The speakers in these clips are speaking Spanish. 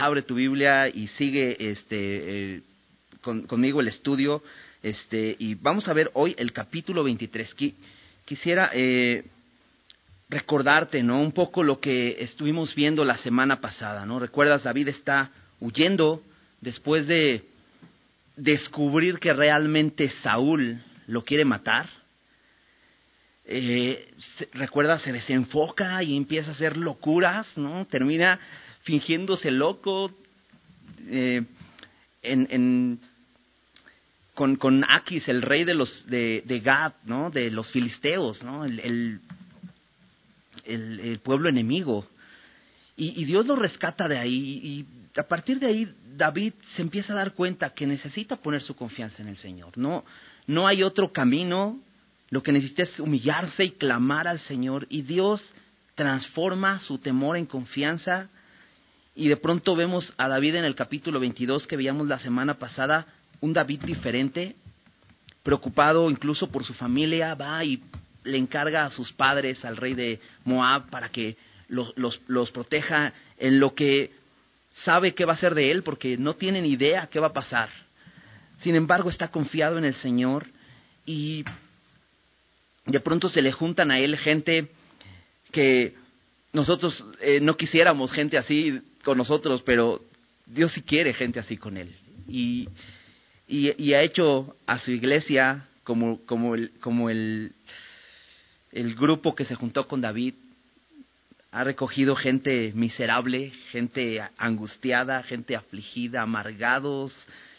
abre tu Biblia y sigue este, eh, conmigo el estudio. Este, y vamos a ver hoy el capítulo 23. quisiera eh, recordarte, ¿no? Un poco lo que estuvimos viendo la semana pasada, ¿no? Recuerdas, David está huyendo después de descubrir que realmente Saúl lo quiere matar. Eh, recuerda, se desenfoca y empieza a hacer locuras, ¿no? Termina fingiéndose loco eh, en, con, con Aquis, el rey de los de, Gad, ¿no? De los filisteos, ¿no? el, el, pueblo enemigo. Y, Dios lo rescata de ahí. Y a partir de ahí, David se empieza a dar cuenta que necesita poner su confianza en el Señor. No, no hay otro camino. Lo que necesita es humillarse y clamar al Señor. Y Dios transforma su temor en confianza. Y de pronto vemos a David en el capítulo 22 que veíamos la semana pasada, un David diferente, preocupado incluso por su familia, va y le encarga a sus padres, al rey de Moab, para que los, proteja en lo que sabe qué va a ser de él, porque no tiene ni idea qué va a pasar. Sin embargo, está confiado en el Señor y de pronto se le juntan a él gente que nosotros eh, no quisiéramos gente así con nosotros, pero Dios sí quiere gente así con él. Y, y, y ha hecho a su iglesia como, como, el, como el, grupo que se juntó con David ha recogido gente miserable, gente angustiada, gente afligida, amargados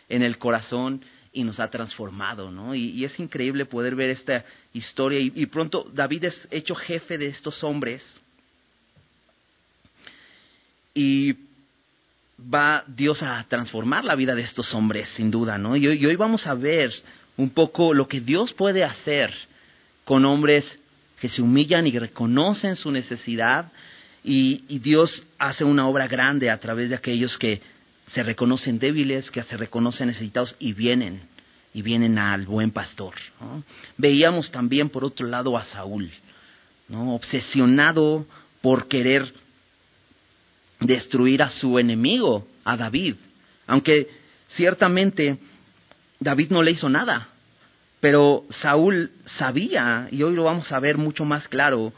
en el corazón y nos ha transformado, ¿no? Y, es increíble poder ver esta historia y, pronto David es hecho jefe de estos hombres y va Dios a transformar la vida de estos hombres, sin duda, ¿no? Y, y hoy vamos a ver un poco lo que Dios puede hacer con hombres que se humillan y reconocen su necesidad y, Dios hace una obra grande a través de aquellos que se reconocen débiles, que se reconocen necesitados y vienen, y vienen al buen pastor. Veíamos también por otro lado a Saúl, ¿no? obsesionado por querer destruir a su enemigo, a David, aunque ciertamente David no le hizo nada. Pero Saúl sabía, y hoy lo vamos a ver mucho más claro,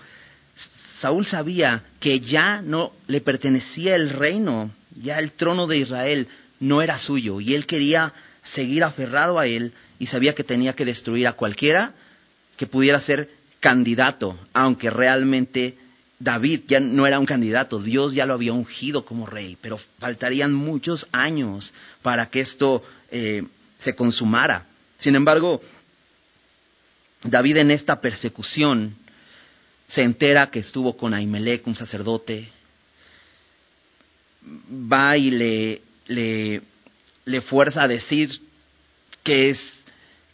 Saúl sabía que ya no le pertenecía el reino, ya el trono de Israel no era suyo, y él quería seguir aferrado a él y sabía que tenía que destruir a cualquiera que pudiera ser candidato, aunque realmente David ya no era un candidato, Dios ya lo había ungido como rey, pero faltarían muchos años para que esto eh, se consumara. Sin embargo, David en esta persecución se entera que estuvo con Ahimelech, un sacerdote, va y le, le, le fuerza a decir qué es,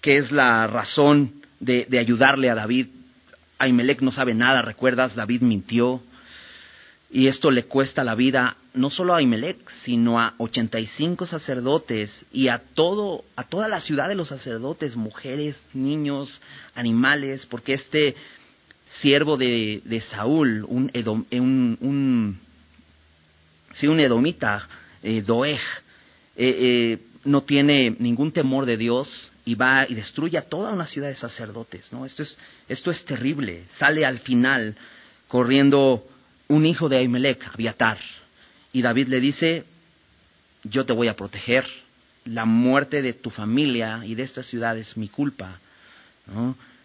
qué es la razón de, de ayudarle a David. Ahimelech no sabe nada, recuerdas, David mintió, y esto le cuesta la vida no solo a Ahimelech, sino a 85 sacerdotes y a todo a toda la ciudad de los sacerdotes, mujeres, niños, animales, porque este siervo de, Saúl, un, un, un, sí, un edomita, eh, Doeg, eh, eh, no tiene ningún temor de Dios y va y destruye a toda una ciudad de sacerdotes, ¿no? Esto es, esto es terrible. Sale al final corriendo un hijo de Ahimelech, Abiatar. Y David le dice, yo te voy a proteger, la muerte de tu familia y de esta ciudad es mi culpa.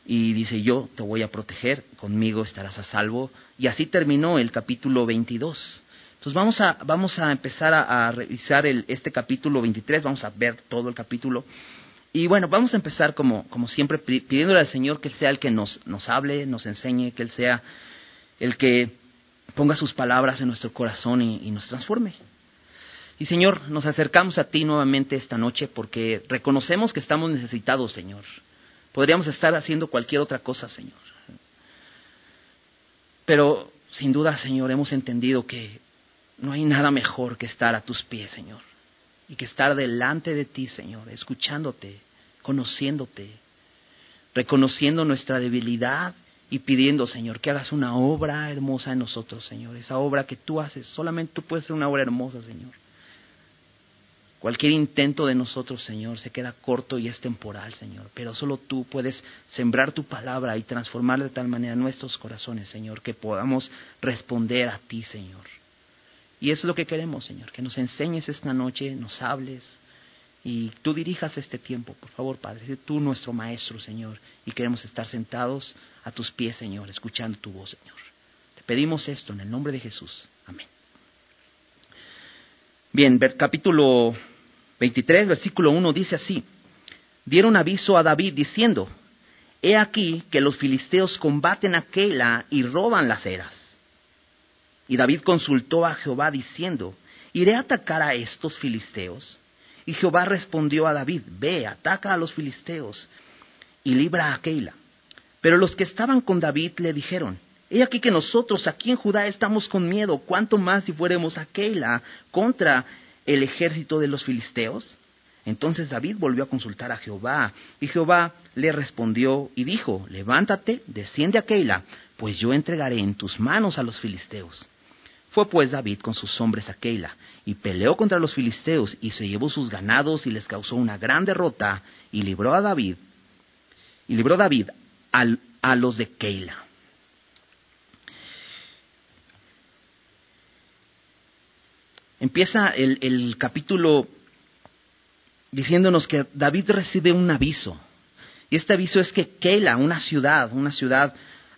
Y dice, yo te voy a proteger, conmigo estarás a salvo. Y así terminó el capítulo 22. Entonces vamos a, vamos a empezar a, revisar el, este capítulo 23, vamos a ver todo el capítulo. Y bueno, vamos a empezar como, como siempre pidiéndole al Señor que Él sea el que nos, nos hable, nos enseñe, que Él sea el que ponga sus palabras en nuestro corazón y, nos transforme. Y Señor, nos acercamos a ti nuevamente esta noche porque reconocemos que estamos necesitados, Señor. Podríamos estar haciendo cualquier otra cosa, Señor. Pero sin duda, Señor, hemos entendido que no hay nada mejor que estar a tus pies, Señor. Y que estar delante de ti, Señor, escuchándote, conociéndote, reconociendo nuestra debilidad y pidiendo, Señor, que hagas una obra hermosa en nosotros, Señor. Esa obra que tú haces, solamente tú puedes hacer una obra hermosa, Señor. Cualquier intento de nosotros, Señor, se queda corto y es temporal, Señor. Pero solo tú puedes sembrar tu palabra y transformar de tal manera nuestros corazones, Señor, que podamos responder a ti, Señor. Y es lo que queremos, Señor, que nos enseñes esta noche, nos hables y tú dirijas este tiempo, por favor, Padre. Sé tú nuestro Maestro, Señor, y queremos estar sentados a tus pies, Señor, escuchando tu voz, Señor. Te pedimos esto en el nombre de Jesús. Amén. Bien, capítulo 23, versículo 1 dice así, dieron aviso a David diciendo, He aquí que los filisteos combaten a Keila y roban las eras. Y David consultó a Jehová diciendo, ¿iré a atacar a estos filisteos? Y Jehová respondió a David, ve, ataca a los filisteos y libra a Keila. Pero los que estaban con David le dijeron, He aquí que nosotros aquí en Judá estamos con miedo, cuánto más si fuéramos a Keila contra el ejército de los filisteos? Entonces David volvió a consultar a Jehová, y Jehová le respondió y dijo, levántate, desciende a Keila, pues yo entregaré en tus manos a los filisteos. Fue pues David con sus hombres a Keila, y peleó contra los filisteos, y se llevó sus ganados, y les causó una gran derrota, y libró a David, y libró David a los de Keila. Empieza el, capítulo diciéndonos que David recibe un aviso. Y este aviso es que Keila, una ciudad, una ciudad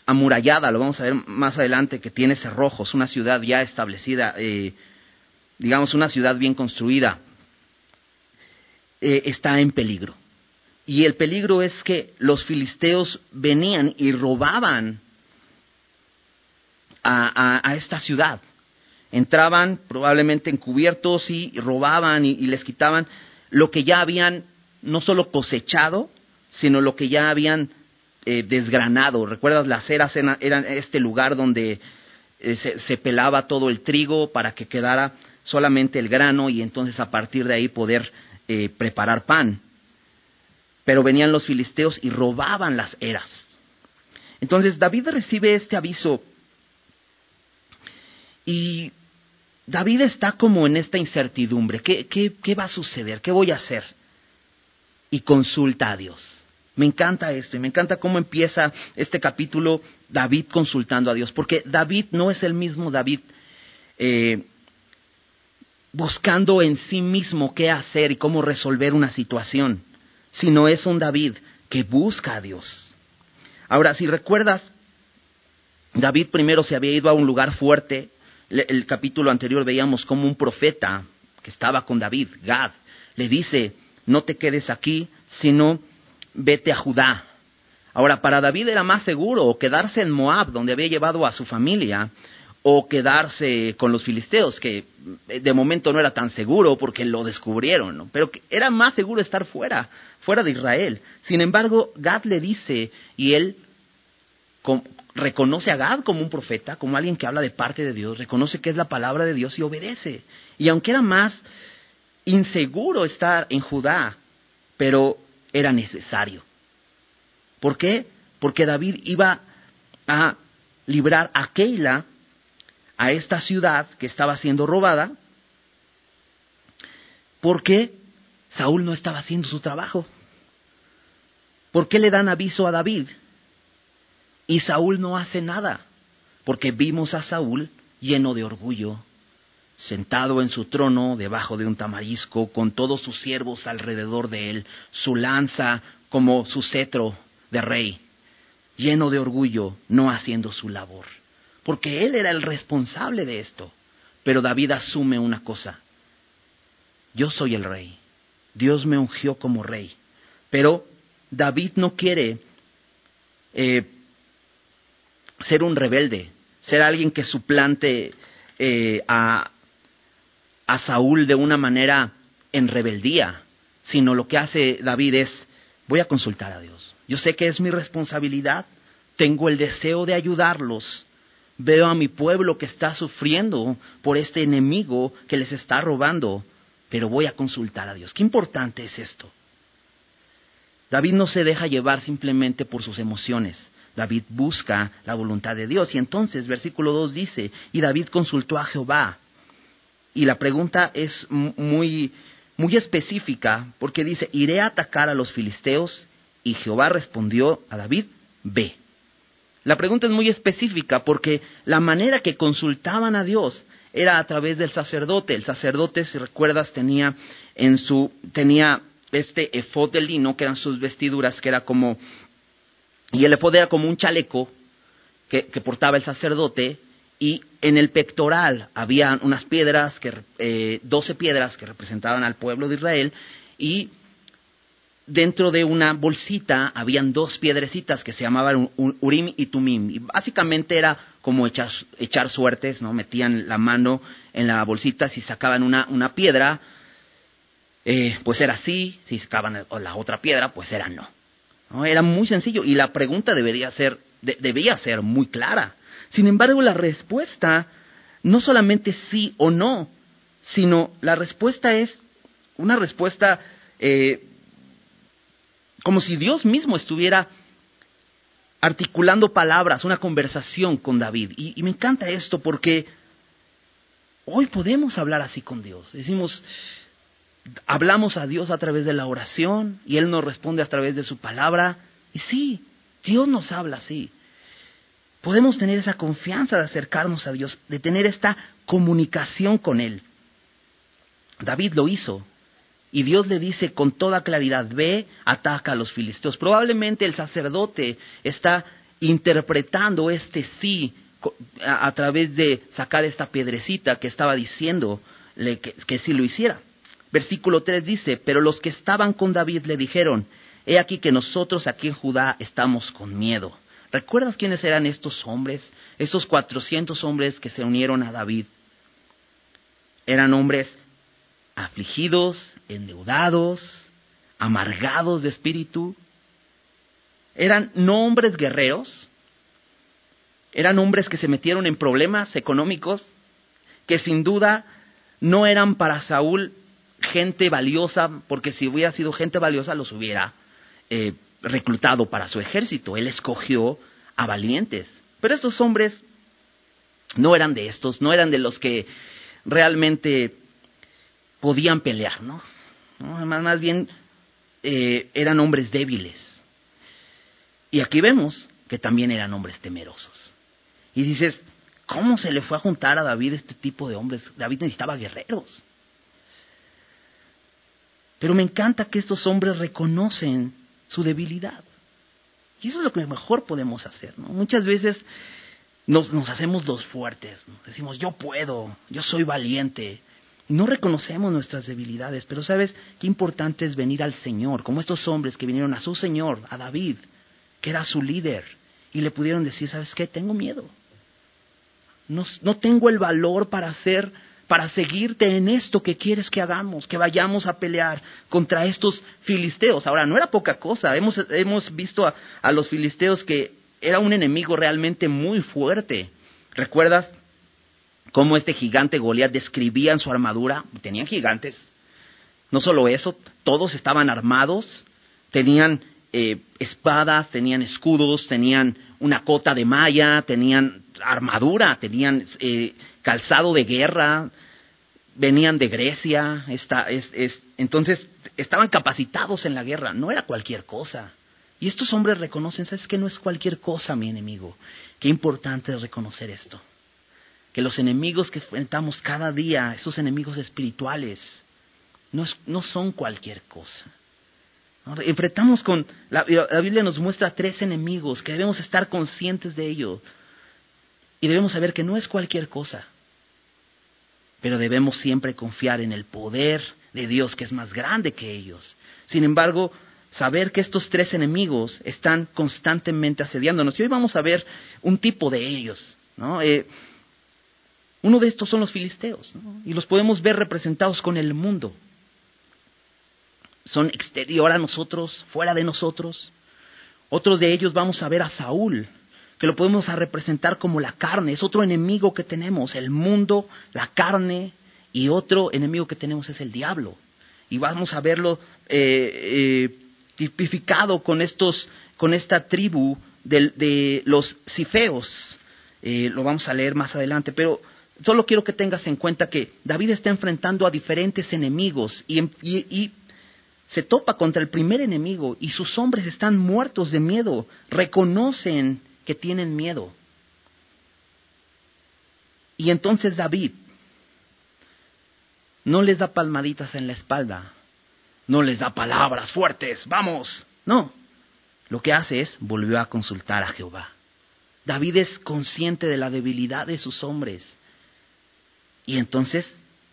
amurallada, lo vamos a ver más adelante, que tiene cerrojos, una ciudad ya establecida, eh, digamos una ciudad bien construida, eh, está en peligro. Y el peligro es que los filisteos venían y robaban a esta ciudad entraban probablemente encubiertos y robaban y, les quitaban lo que ya habían no solo cosechado, sino lo que ya habían eh, desgranado. ¿Recuerdas? Las eras eran, este lugar donde eh, se, pelaba todo el trigo para que quedara solamente el grano y entonces a partir de ahí poder eh, preparar pan. Pero venían los filisteos y robaban las eras. Entonces David recibe este aviso y David está como en esta incertidumbre. ¿Qué, qué, va a suceder? ¿Qué voy a hacer? Y consulta a Dios. Me encanta esto y me encanta cómo empieza este capítulo David consultando a Dios, porque David no es el mismo David eh, buscando en sí mismo qué hacer y cómo resolver una situación, sino es un David que busca a Dios. Ahora, si recuerdas, David primero se había ido a un lugar fuerte, el capítulo anterior veíamos como un profeta que estaba con David, Gad, le dice, no te quedes aquí, sino vete a Judá. Ahora, para David era más seguro quedarse en Moab, donde había llevado a su familia, o quedarse con los filisteos, que de momento no era tan seguro porque lo descubrieron, pero era más seguro estar fuera, fuera de Israel. Sin embargo, Gad le dice, y él reconoce a Gad como un profeta, como alguien que habla de parte de Dios, reconoce que es la palabra de Dios y obedece. Y aunque era más inseguro estar en Judá, pero era necesario. ¿Por qué? Porque David iba a librar a Keila, a esta ciudad que estaba siendo robada, porque Saúl no estaba haciendo su trabajo. ¿Por qué le dan aviso a David? Y Saúl no hace nada, porque vimos a Saúl lleno de orgullo, sentado en su trono debajo de un tamarisco, con todos sus siervos alrededor de él, su lanza como su cetro de rey, lleno de orgullo, no haciendo su labor, porque él era el responsable de esto. Pero David asume una cosa, yo soy el rey, Dios me ungió como rey, pero David no quiere eh, ser un rebelde, ser alguien que suplante eh, a, a Saúl de una manera en rebeldía, sino lo que hace David es, voy a consultar a Dios. Yo sé que es mi responsabilidad, tengo el deseo de ayudarlos, veo a mi pueblo que está sufriendo por este enemigo que les está robando, pero voy a consultar a Dios. Qué importante es esto. David no se deja llevar simplemente por sus emociones. David busca la voluntad de Dios. Y entonces, versículo 2 dice, y David consultó a Jehová. Y la pregunta es muy, muy específica porque dice, iré a atacar a los filisteos y Jehová respondió a David, ve. La pregunta es muy específica porque la manera que consultaban a Dios era a través del sacerdote. El sacerdote, si recuerdas, tenía en su tenía este efod de lino, que eran sus vestiduras, que era como y el efod era como un chaleco que, que portaba el sacerdote y en el pectoral había unas piedras, que, eh, 12 piedras que representaban al pueblo de Israel, y dentro de una bolsita habían dos piedrecitas que se llamaban Urim y Tumim. Y básicamente era como echar, echar suertes, ¿no? Metían la mano en la bolsita, si sacaban una, una piedra, eh, pues era sí, si sacaban la otra piedra, pues era no. ¿no? Era muy sencillo y la pregunta debería ser, debía ser muy clara. Sin embargo, la respuesta no solamente sí o no, sino la respuesta es una respuesta eh, como si Dios mismo estuviera articulando palabras, una conversación con David. Y, y, me encanta esto porque hoy podemos hablar así con Dios. Decimos, hablamos a Dios a través de la oración y Él nos responde a través de su palabra. Y sí, Dios nos habla así podemos tener esa confianza de acercarnos a Dios, de tener esta comunicación con Él. David lo hizo. Y Dios le dice con toda claridad, ve, ataca a los filisteos. Probablemente el sacerdote está interpretando este sí a, través de sacar esta piedrecita que estaba diciendo que, que sí lo hiciera. Versículo 3 dice, pero los que estaban con David le dijeron, he aquí que nosotros aquí en Judá estamos con miedo. ¿Recuerdas quiénes eran estos hombres? Estos 400 hombres que se unieron a David. Eran hombres afligidos, endeudados, amargados de espíritu. Eran no hombres guerreros, eran hombres que se metieron en problemas económicos, que sin duda no eran para Saúl gente valiosa, porque si hubiera sido gente valiosa los hubiera eh, reclutado para su ejército. Él escogió a valientes. Pero estos hombres no eran de estos, no eran de los que realmente podían pelear, ¿no? Más, más bien eh, eran hombres débiles. Y aquí vemos que también eran hombres temerosos. Y dices, ¿cómo se le fue a juntar a David este tipo de hombres? David necesitaba guerreros. Pero me encanta que estos hombres reconocen su debilidad. Y eso es lo que mejor podemos hacer. ¿no? Muchas veces nos, hacemos los fuertes, decimos yo puedo, yo soy valiente. No reconocemos nuestras debilidades, pero sabes qué importante es venir al Señor, como estos hombres que vinieron a su Señor, a David, que era su líder, y le pudieron decir, ¿sabes qué? Tengo miedo. No, no tengo el valor para hacer para seguirte en esto que quieres que hagamos, que vayamos a pelear contra estos filisteos. Ahora, no era poca cosa, hemos, hemos visto a, los filisteos que era un enemigo realmente muy fuerte. ¿Recuerdas cómo este gigante Goliat describía en su armadura? Tenían gigantes. No solo eso, todos estaban armados, tenían eh, espadas, tenían escudos, tenían una cota de malla, tenían armadura, tenían eh, calzado de guerra, venían de Grecia, esta, es, es, entonces estaban capacitados en la guerra, no era cualquier cosa. Y estos hombres reconocen, ¿sabes que No es cualquier cosa, mi enemigo. Qué importante es reconocer esto. Que los enemigos que enfrentamos cada día, esos enemigos espirituales, no, es, no son cualquier cosa. Enfrentamos con, la, Biblia nos muestra tres enemigos que debemos estar conscientes de ellos. Y debemos saber que no es cualquier cosa pero debemos siempre confiar en el poder de Dios que es más grande que ellos. Sin embargo, saber que estos tres enemigos están constantemente asediándonos. Y hoy vamos a ver un tipo de ellos. ¿no? Eh, uno de estos son los filisteos, y los podemos ver representados con el mundo. Son exterior a nosotros, fuera de nosotros. Otros de ellos vamos a ver a Saúl, que lo podemos representar como la carne, es otro enemigo que tenemos, el mundo, la carne, y otro enemigo que tenemos es el diablo. Y vamos a verlo eh, eh, tipificado con, estos, con esta tribu de, de los cifeos. Eh, lo vamos a leer más adelante, pero Solo quiero que tengas en cuenta que David está enfrentando a diferentes enemigos y, y, se topa contra el primer enemigo y sus hombres están muertos de miedo, reconocen que tienen miedo. Y entonces David no les da palmaditas en la espalda, no les da palabras fuertes, vamos, no. Lo que hace es volvió a consultar a Jehová. David es consciente de la debilidad de sus hombres. Y entonces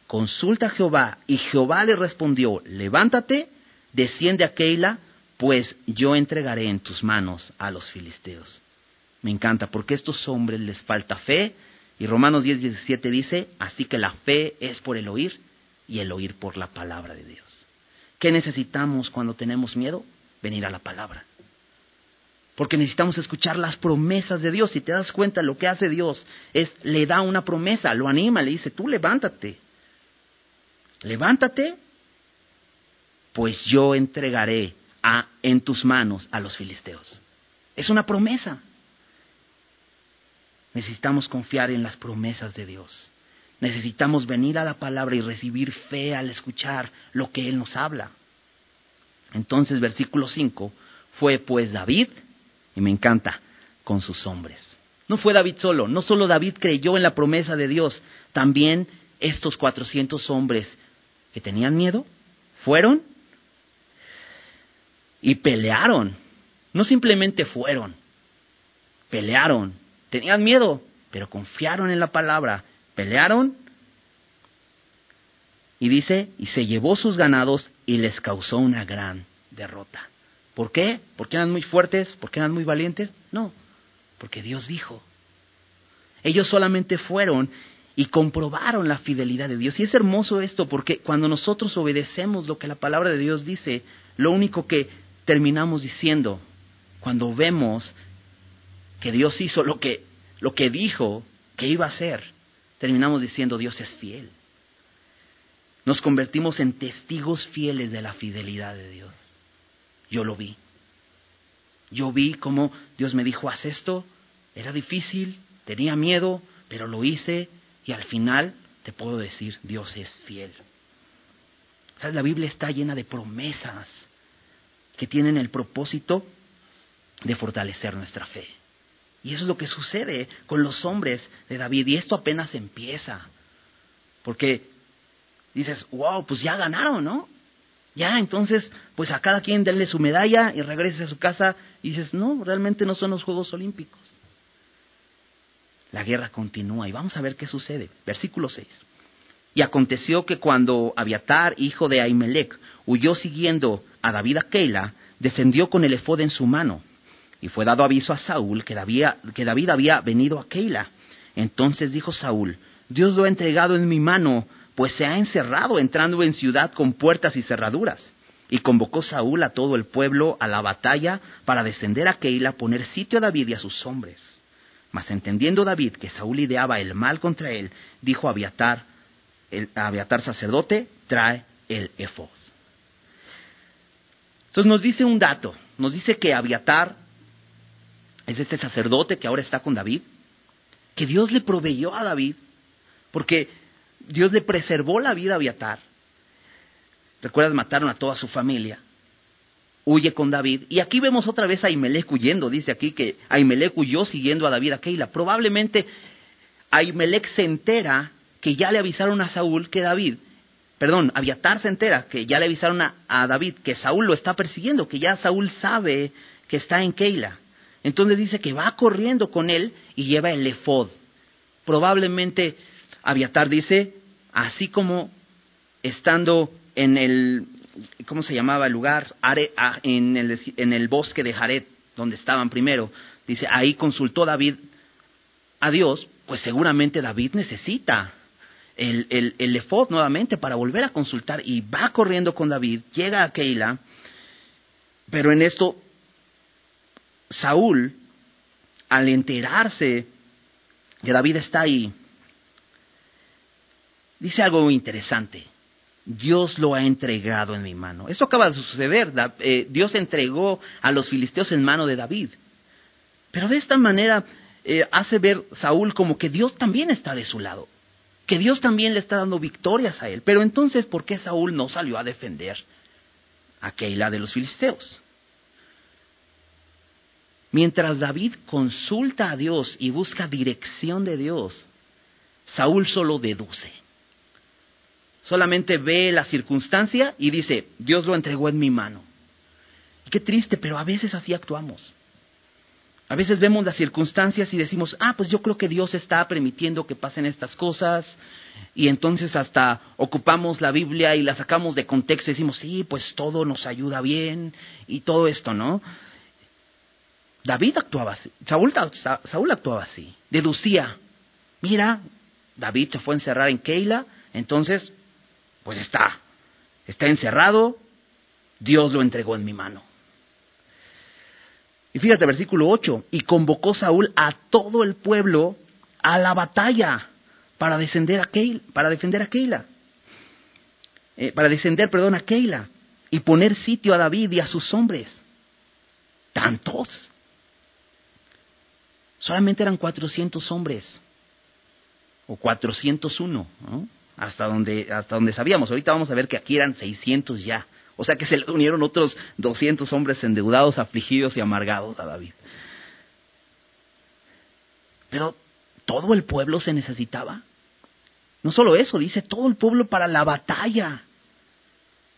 consulta a Jehová y Jehová le respondió, levántate, desciende a Keila, pues yo entregaré en tus manos a los filisteos. Me encanta, porque a estos hombres les falta fe, y Romanos 10, 17 dice, así que la fe es por el oír y el oír por la palabra de Dios. ¿Qué necesitamos cuando tenemos miedo? Venir a la palabra. Porque necesitamos escuchar las promesas de Dios. Si te das cuenta, lo que hace Dios es, le da una promesa, lo anima, le dice, tú levántate. Levántate, pues yo entregaré a, en tus manos a los filisteos. Es una promesa. Necesitamos confiar en las promesas de Dios. Necesitamos venir a la palabra y recibir fe al escuchar lo que Él nos habla. Entonces, versículo 5, fue pues David, y me encanta, con sus hombres. No fue David solo, no solo David creyó en la promesa de Dios, también estos 400 hombres que tenían miedo fueron y pelearon. No simplemente fueron, pelearon. Tenían miedo, pero confiaron en la palabra Pelearon y dice, y se llevó sus ganados y les causó una gran derrota. ¿Por qué? ¿Porque eran muy fuertes? ¿Porque eran muy valientes? No, porque Dios dijo. Ellos solamente fueron y comprobaron la fidelidad de Dios. Y es hermoso esto porque cuando nosotros obedecemos lo que la palabra de Dios dice, lo único que terminamos diciendo, cuando vemos que Dios hizo lo que, lo que dijo que iba a hacer, terminamos diciendo Dios es fiel. Nos convertimos en testigos fieles de la fidelidad de Dios. Yo lo vi. Yo vi cómo Dios me dijo, haz esto. Era difícil, tenía miedo, pero lo hice y al final te puedo decir, Dios es fiel. La Biblia está llena de promesas que tienen el propósito de fortalecer nuestra fe. Y eso es lo que sucede con los hombres de David. Y esto apenas empieza. Porque dices, wow, pues ya ganaron, ¿no? Ya, entonces, pues a cada quien denle su medalla y regrese a su casa. Y dices, no, realmente no son los Juegos Olímpicos. La guerra continúa y vamos a ver qué sucede. Versículo 6. Y aconteció que cuando Abiatar, hijo de Ahimelech, huyó siguiendo a David Keila, descendió con el efod en su mano y fue dado aviso a Saúl que David, había venido a Keila. Entonces dijo Saúl, Dios lo ha entregado en mi mano, pues se ha encerrado entrando en ciudad con puertas y cerraduras. Y convocó Saúl a todo el pueblo a la batalla para descender a Keila, poner sitio a David y a sus hombres. Mas entendiendo David que Saúl ideaba el mal contra él, dijo a Abiatar, Abiatar sacerdote, trae el efod. Entonces nos dice un dato, nos dice que Abiatar es este sacerdote que ahora está con David, que Dios le proveyó a David, porque Dios le preservó la vida a Abiatar. Recuerdas, mataron a toda su familia. Huye con David. Y aquí vemos otra vez a Ahimelech huyendo. Dice aquí que Ahimelech huyó siguiendo a David a Keila. Probablemente Ahimelech se entera que ya le avisaron a Saúl que David, perdón, Abiatar se entera que ya le avisaron a, David que Saúl lo está persiguiendo, que ya Saúl sabe que está en Keila. Entonces dice que va corriendo con él y lleva el efod. Probablemente Abiatar dice, así como estando en el, ¿cómo se llamaba el lugar? en, el, en el bosque de Jared, donde estaban primero. Dice, ahí consultó David a Dios, pues seguramente David necesita el, el, el nuevamente para volver a consultar y va corriendo con David, llega a Keila, pero en esto Saúl, al enterarse que David está ahí, dice algo interesante. Dios lo ha entregado en mi mano. Esto acaba de suceder. Eh, Dios entregó a los filisteos en mano de David. Pero de esta manera eh, hace ver Saúl como que Dios también está de su lado. Que Dios también le está dando victorias a él. Pero entonces, ¿por qué Saúl no salió a defender a Keila de los filisteos? Mientras David consulta a Dios y busca dirección de Dios, Saúl solo deduce. Solamente ve la circunstancia y dice, Dios lo entregó en mi mano. Qué triste, pero a veces así actuamos. A veces vemos las circunstancias y decimos, ah, pues yo creo que Dios está permitiendo que pasen estas cosas. Y entonces hasta ocupamos la Biblia y la sacamos de contexto y decimos, sí, pues todo nos ayuda bien y todo esto, ¿no? David actuaba así, Saúl, actuaba así, deducía, mira, David se fue a encerrar en Keila, entonces, pues está, está encerrado, Dios lo entregó en mi mano. Y fíjate, versículo 8, y convocó Saúl a todo el pueblo a la batalla para descender a Keila, para defender a Keila. Eh, para descender, perdón, a Keila y poner sitio a David y a sus hombres. ¿Tantos? Solamente eran 400 hombres. O 401, ¿no? Hasta donde, hasta donde sabíamos. Ahorita vamos a ver que aquí eran 600 ya. O sea que se le unieron otros 200 hombres endeudados, afligidos y amargados a David. Pero todo el pueblo se necesitaba. No solo eso, dice todo el pueblo para la batalla.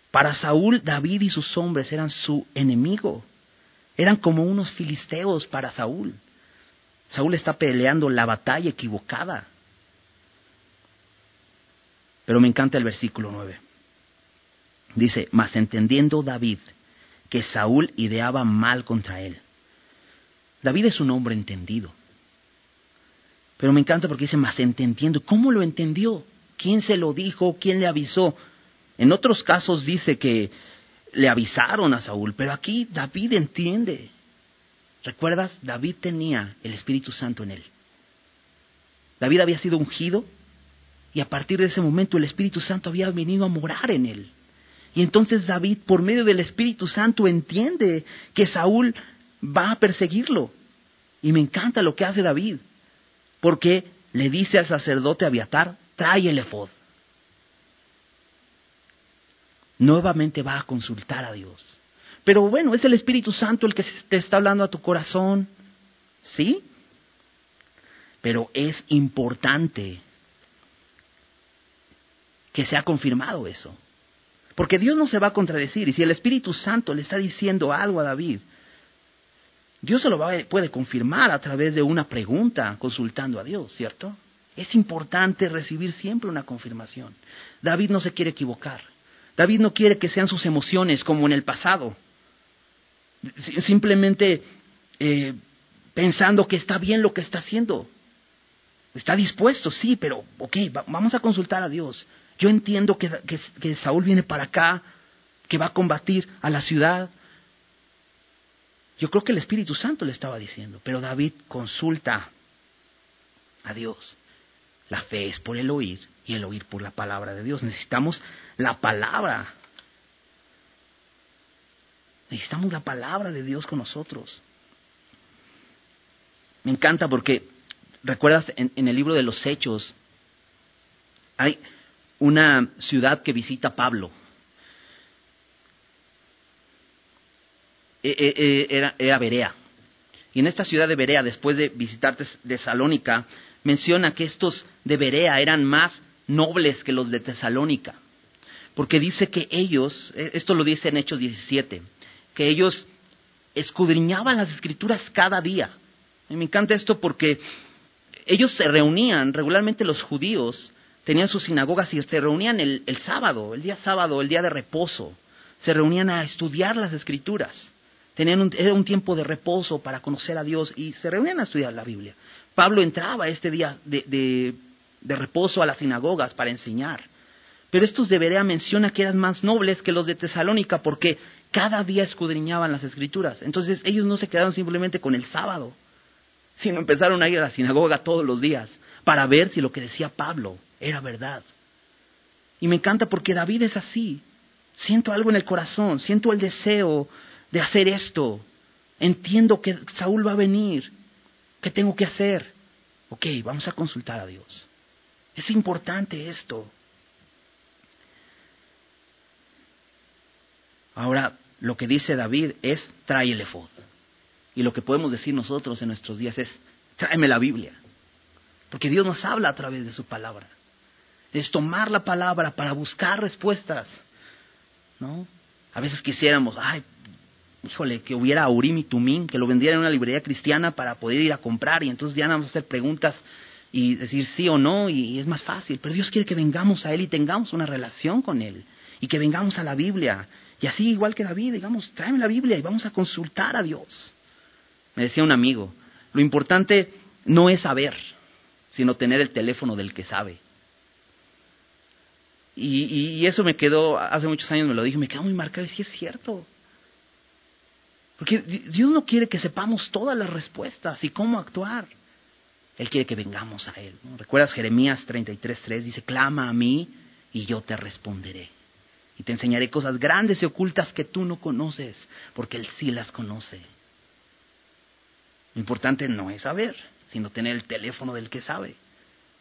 Para Saúl, David y sus hombres eran su enemigo. Eran como unos filisteos para Saúl. Saúl está peleando la batalla equivocada. Pero me encanta el versículo 9. Dice, mas entendiendo David que Saúl ideaba mal contra él. David es un hombre entendido. Pero me encanta porque dice, mas entendiendo. ¿Cómo lo entendió? ¿Quién se lo dijo? ¿Quién le avisó? En otros casos dice que le avisaron a Saúl, pero aquí David entiende. ¿Recuerdas? David tenía el Espíritu Santo en él. David había sido ungido y a partir de ese momento el Espíritu Santo había venido a morar en él. Y entonces David, por medio del Espíritu Santo, entiende que Saúl va a perseguirlo. Y me encanta lo que hace David, porque le dice al sacerdote Abiatar, trae el efod. Nuevamente va a consultar a Dios. Pero bueno, es el Espíritu Santo el que te está hablando a tu corazón. ¿Sí? Pero es importante que sea confirmado eso. Porque Dios no se va a contradecir. Y si el Espíritu Santo le está diciendo algo a David, Dios se lo puede confirmar a través de una pregunta consultando a Dios, ¿cierto? Es importante recibir siempre una confirmación. David no se quiere equivocar. David no quiere que sean sus emociones como en el pasado. Simplemente eh, pensando que está bien lo que está haciendo. Está dispuesto, sí, pero ok, vamos a consultar a Dios. Yo entiendo que, que, Saúl viene para acá, que va a combatir a la ciudad. Yo creo que el Espíritu Santo le estaba diciendo, pero David consulta a Dios. La fe es por el oír y el oír por la palabra de Dios. Necesitamos la palabra. Necesitamos la palabra de Dios con nosotros. Me encanta porque, recuerdas, en, en el libro de los Hechos, hay, una ciudad que visita Pablo. E, e, e, era, era Berea. Y en esta ciudad de Berea, después de visitar Tesalónica, menciona que estos de Berea eran más nobles que los de Tesalónica. Porque dice que ellos, esto lo dice en Hechos 17, que ellos escudriñaban las escrituras cada día. Y me encanta esto porque ellos se reunían, regularmente los judíos, tenían sus sinagogas y se reunían el, sábado, el día sábado, el día de reposo. Se reunían a estudiar las escrituras. Tenían un, era un tiempo de reposo para conocer a Dios y se reunían a estudiar la Biblia. Pablo entraba este día de, de, reposo a las sinagogas para enseñar. Pero estos de Berea menciona que eran más nobles que los de Tesalónica porque cada día escudriñaban las escrituras. Entonces ellos no se quedaron simplemente con el sábado, sino empezaron a ir a la sinagoga todos los días para ver si lo que decía Pablo era verdad. Y me encanta porque David es así. Siento algo en el corazón, siento el deseo de hacer esto. Entiendo que Saúl va a venir. ¿Qué tengo que hacer? Ok, vamos a consultar a Dios. Es importante esto. Ahora, lo que dice David es, trae el efod. Y lo que podemos decir nosotros en nuestros días es, tráeme la Biblia. Porque Dios nos habla a través de su palabra. Es tomar la palabra para buscar respuestas. ¿No? A veces quisiéramos, ay, híjole, que hubiera Urim y Tumim, que lo vendieran en una librería cristiana para poder ir a comprar y entonces ya vamos a hacer preguntas y decir sí o no y es más fácil. Pero Dios quiere que vengamos a Él y tengamos una relación con Él y que vengamos a la Biblia. Y así, igual que David, digamos, tráeme la Biblia y vamos a consultar a Dios. Me decía un amigo, lo importante no es saber, sino tener el teléfono del que sabe. Y, eso me quedó, hace muchos años me lo dije, me quedó muy marcado y sí es cierto. Porque Dios no quiere que sepamos todas las respuestas y cómo actuar. Él quiere que vengamos a Él. ¿Recuerdas Jeremías 33.3? Dice, clama a mí y yo te responderé. Y te enseñaré cosas grandes y ocultas que tú no conoces, porque Él sí las conoce. Lo importante no es saber, sino tener el teléfono del que sabe.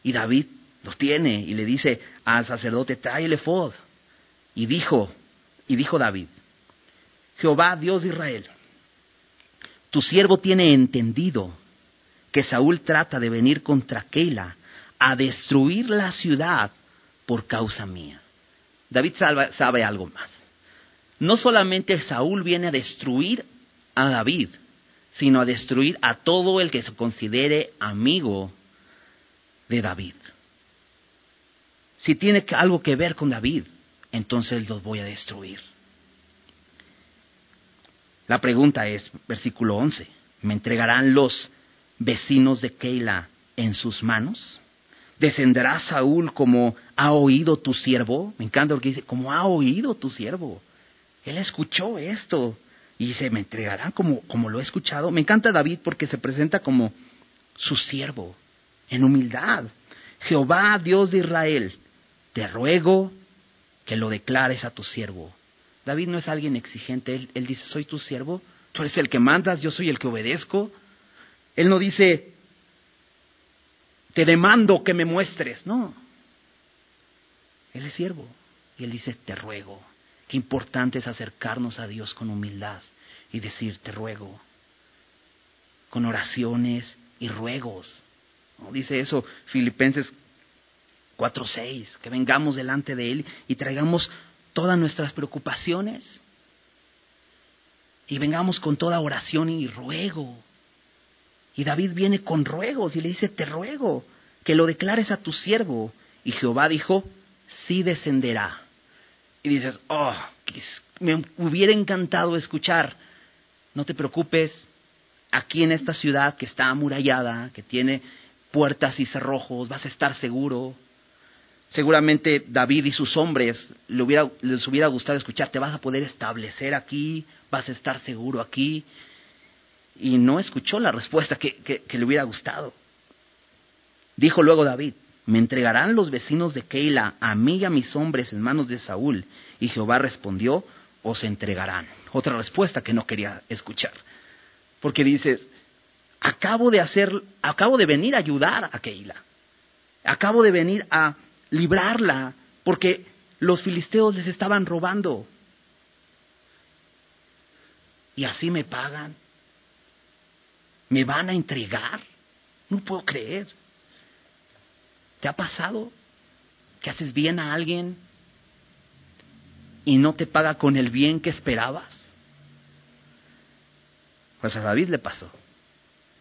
Y David lo tiene y le dice al sacerdote, trae el. Y dijo, y dijo David, Jehová, Dios de Israel, tu siervo tiene entendido que Saúl trata de venir contra Keila a destruir la ciudad por causa mía. David sabe algo más. No solamente Saúl viene a destruir a David, sino a destruir a todo el que se considere amigo de David. Si tiene algo que ver con David, entonces los voy a destruir. La pregunta es, versículo 11, ¿me entregarán los vecinos de Keila en sus manos? ¿Descenderá Saúl como ha oído tu siervo? Me encanta lo que dice, como ha oído tu siervo. Él escuchó esto y dice, ¿me entregarán como, como lo he escuchado? Me encanta David porque se presenta como su siervo, en humildad. Jehová, Dios de Israel, te ruego que lo declares a tu siervo. David no es alguien exigente, él, dice, soy tu siervo, tú eres el que mandas, yo soy el que obedezco. Él no dice, te demando que me muestres, no. Él es siervo y él dice, te ruego. Qué importante es acercarnos a Dios con humildad y decir, te ruego, con oraciones y ruegos. Dice eso Filipenses 4.6, que vengamos delante de Él y traigamos todas nuestras preocupaciones y vengamos con toda oración y ruego. Y David viene con ruegos y le dice, te ruego que lo declares a tu siervo. Y Jehová dijo, sí descenderá. Y dices, oh, me hubiera encantado escuchar, no te preocupes, aquí en esta ciudad que está amurallada, que tiene puertas y cerrojos, vas a estar seguro, Seguramente David y sus hombres les hubiera gustado escuchar, te vas a poder establecer aquí, vas a estar seguro aquí. Y no escuchó la respuesta que, que le hubiera gustado. Dijo luego David, me entregarán los vecinos de Keila a mí y a mis hombres en manos de Saúl. Y Jehová respondió, os entregarán. Otra respuesta que no quería escuchar. Porque dices, acabo de hacer, acabo de venir a ayudar a Keila. Acabo de venir a librarla, porque los filisteos les estaban robando. Y así me pagan. ¿Me van a entregar? No puedo creer. ¿Te ha pasado que haces bien a alguien y no te paga con el bien que esperabas? Pues a David le pasó.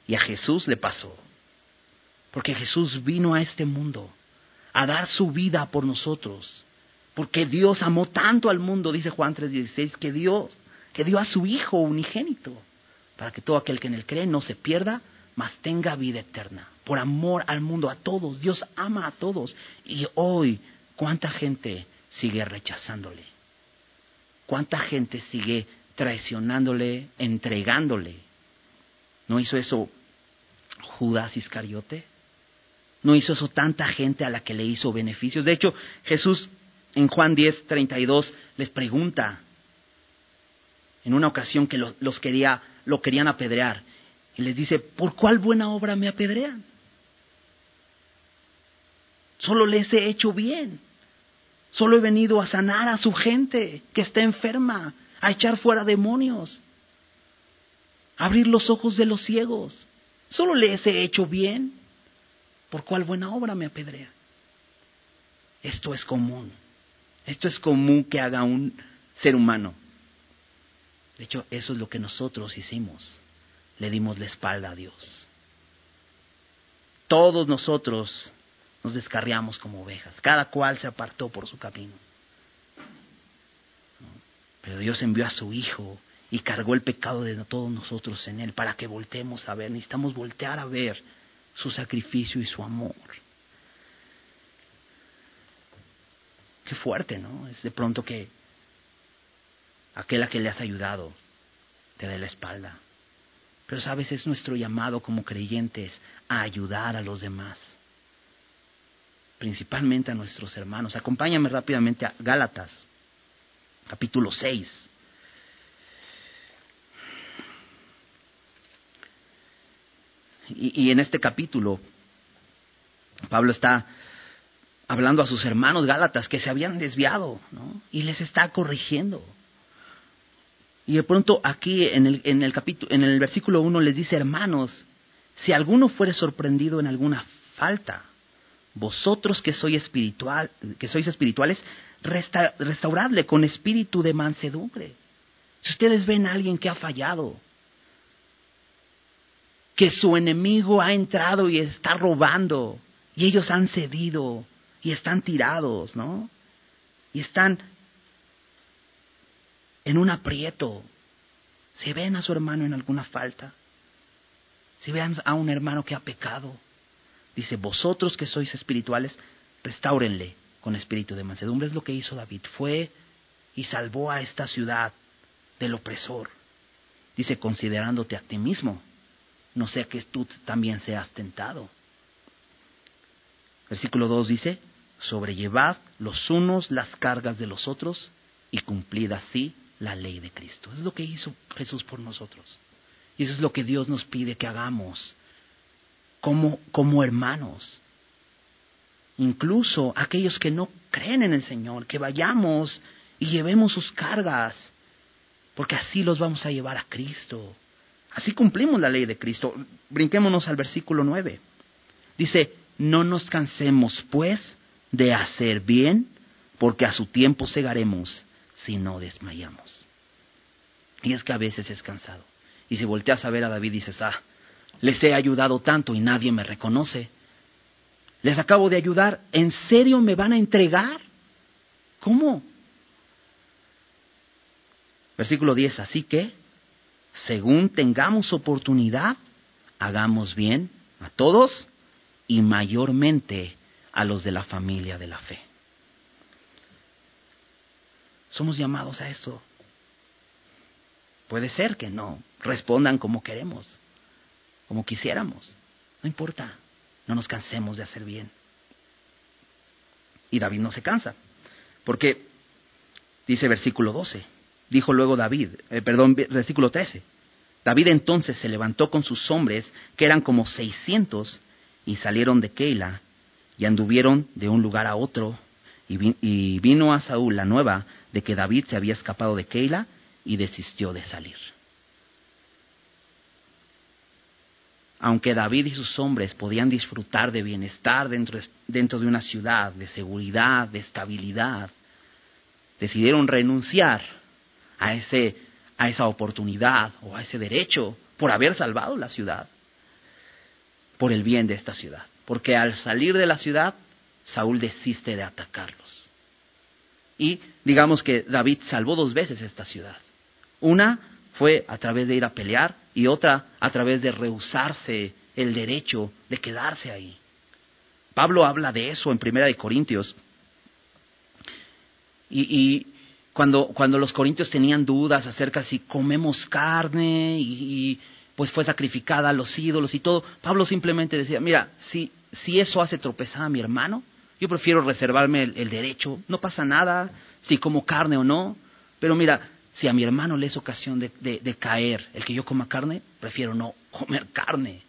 Y a Jesús le pasó. Porque Jesús vino a este mundo a dar su vida por nosotros. Porque Dios amó tanto al mundo, dice Juan 3:16, que Dios, que dio a su Hijo unigénito, para que todo aquel que en él cree no se pierda, mas tenga vida eterna. Por amor al mundo, a todos. Dios ama a todos. Y hoy, ¿cuánta gente sigue rechazándole? ¿Cuánta gente sigue traicionándole, entregándole? ¿No hizo eso Judas Iscariote? No hizo eso tanta gente a la que le hizo beneficios. De hecho, Jesús en Juan 10, 32 les pregunta en una ocasión que los, quería, lo querían apedrear. Y les dice, ¿por cuál buena obra me apedrean? Solo les he hecho bien. Solo he venido a sanar a su gente que está enferma, a echar fuera demonios, a abrir los ojos de los ciegos. Solo les he hecho bien. ¿Por cuál buena obra me apedrea? Esto es común. Esto es común que haga un ser humano. De hecho, eso es lo que nosotros hicimos. Le dimos la espalda a Dios. Todos nosotros nos descarriamos como ovejas. Cada cual se apartó por su camino. Pero Dios envió a su Hijo y cargó el pecado de todos nosotros en Él para que volteemos a ver. Necesitamos voltear a ver su sacrificio y su amor. Qué fuerte, ¿no? Es de pronto que aquel a que le has ayudado te dé la espalda. Pero sabes, es nuestro llamado como creyentes a ayudar a los demás, principalmente a nuestros hermanos. Acompáñame rápidamente a Gálatas, capítulo 6. Y, en este capítulo, Pablo está hablando a sus hermanos Gálatas que se habían desviado. Y les está corrigiendo. Y de pronto aquí en el, en el capítulo, en el versículo 1 les dice, hermanos, si alguno fuere sorprendido en alguna falta, vosotros que sois espiritual, que sois espirituales, restauradle con espíritu de mansedumbre. Si ustedes ven a alguien que ha fallado, que su enemigo ha entrado y está robando, y ellos han cedido, y están tirados, ¿no? Y están en un aprieto. Si ven a su hermano en alguna falta, si ven a un hermano que ha pecado, dice, vosotros que sois espirituales, restáurenle con espíritu de mansedumbre. Es lo que hizo David. Fue y salvó a esta ciudad del opresor. Dice, considerándote a ti mismo, no sea que tú también seas tentado. Versículo 2 dice, sobrellevad los unos las cargas de los otros y cumplid así la ley de Cristo. Es lo que hizo Jesús por nosotros. Y eso es lo que Dios nos pide que hagamos como, como hermanos. Incluso aquellos que no creen en el Señor, que vayamos y llevemos sus cargas, porque así los vamos a llevar a Cristo. Así cumplimos la ley de Cristo. Brinquémonos al versículo 9. Dice, no nos cansemos pues de hacer bien, porque a su tiempo segaremos si no desmayamos. Y es que a veces es cansado. Y si volteas a ver a David dices, ah, les he ayudado tanto y nadie me reconoce. Les acabo de ayudar, ¿en serio me van a entregar? ¿Cómo? Versículo 10, así que, según tengamos oportunidad, hagamos bien a todos y mayormente a los de la familia de la fe. Somos llamados a eso. Puede ser que no respondan como queremos, como quisiéramos. No importa, no nos cansemos de hacer bien. Y David no se cansa, porque dice versículo 12, dijo luego David, eh, perdón, versículo 13, David entonces se levantó con sus hombres, que eran como seiscientos, y salieron de Keila, y anduvieron de un lugar a otro, y, vino a Saúl la nueva de que David se había escapado de Keila y desistió de salir. Aunque David y sus hombres podían disfrutar de bienestar dentro, dentro de una ciudad, de seguridad, de estabilidad, decidieron renunciar a, ese, a esa oportunidad o a ese derecho por haber salvado la ciudad, por el bien de esta ciudad. Porque al salir de la ciudad Saúl desiste de atacarlos. Y digamos que David salvó dos veces esta ciudad. Una fue a través de ir a pelear y otra a través de rehusarse el derecho de quedarse ahí. Pablo habla de eso en Primera de Corintios. Y, cuando, cuando los corintios tenían dudas acerca si comemos carne y, pues fue sacrificada a los ídolos y todo, Pablo simplemente decía, mira, si, si eso hace tropezar a mi hermano, yo prefiero reservarme el, derecho, no pasa nada si como carne o no, pero mira, si a mi hermano le es ocasión de, caer el que yo coma carne, prefiero no comer carne.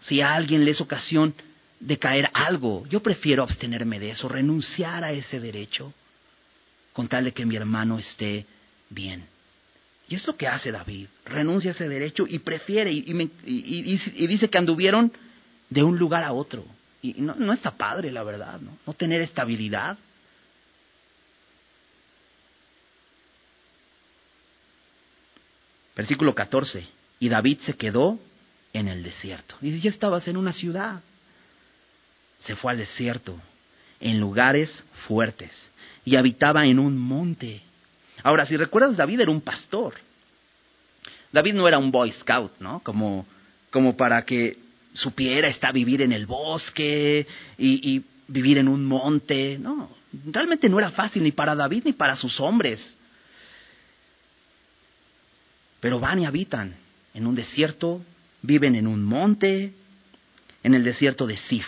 Si a alguien le es ocasión de caer algo, yo prefiero abstenerme de eso, renunciar a ese derecho, con tal de que mi hermano esté bien. Y es lo que hace David, renuncia a ese derecho y prefiere, y, dice que anduvieron de un lugar a otro. Y no, no está padre, la verdad, ¿no? No tener estabilidad. Versículo 14. Y David se quedó en el desierto. Dice, ya estabas en una ciudad. Se fue al desierto, en lugares fuertes, y habitaba en un monte. Ahora, si recuerdas, David era un pastor. David no era un boy scout, ¿no? Como, como para que supiera está vivir en el bosque y, y vivir en un monte. No, realmente no era fácil ni para David ni para sus hombres. Pero van y habitan en un desierto, viven en un monte, en el desierto de Sif.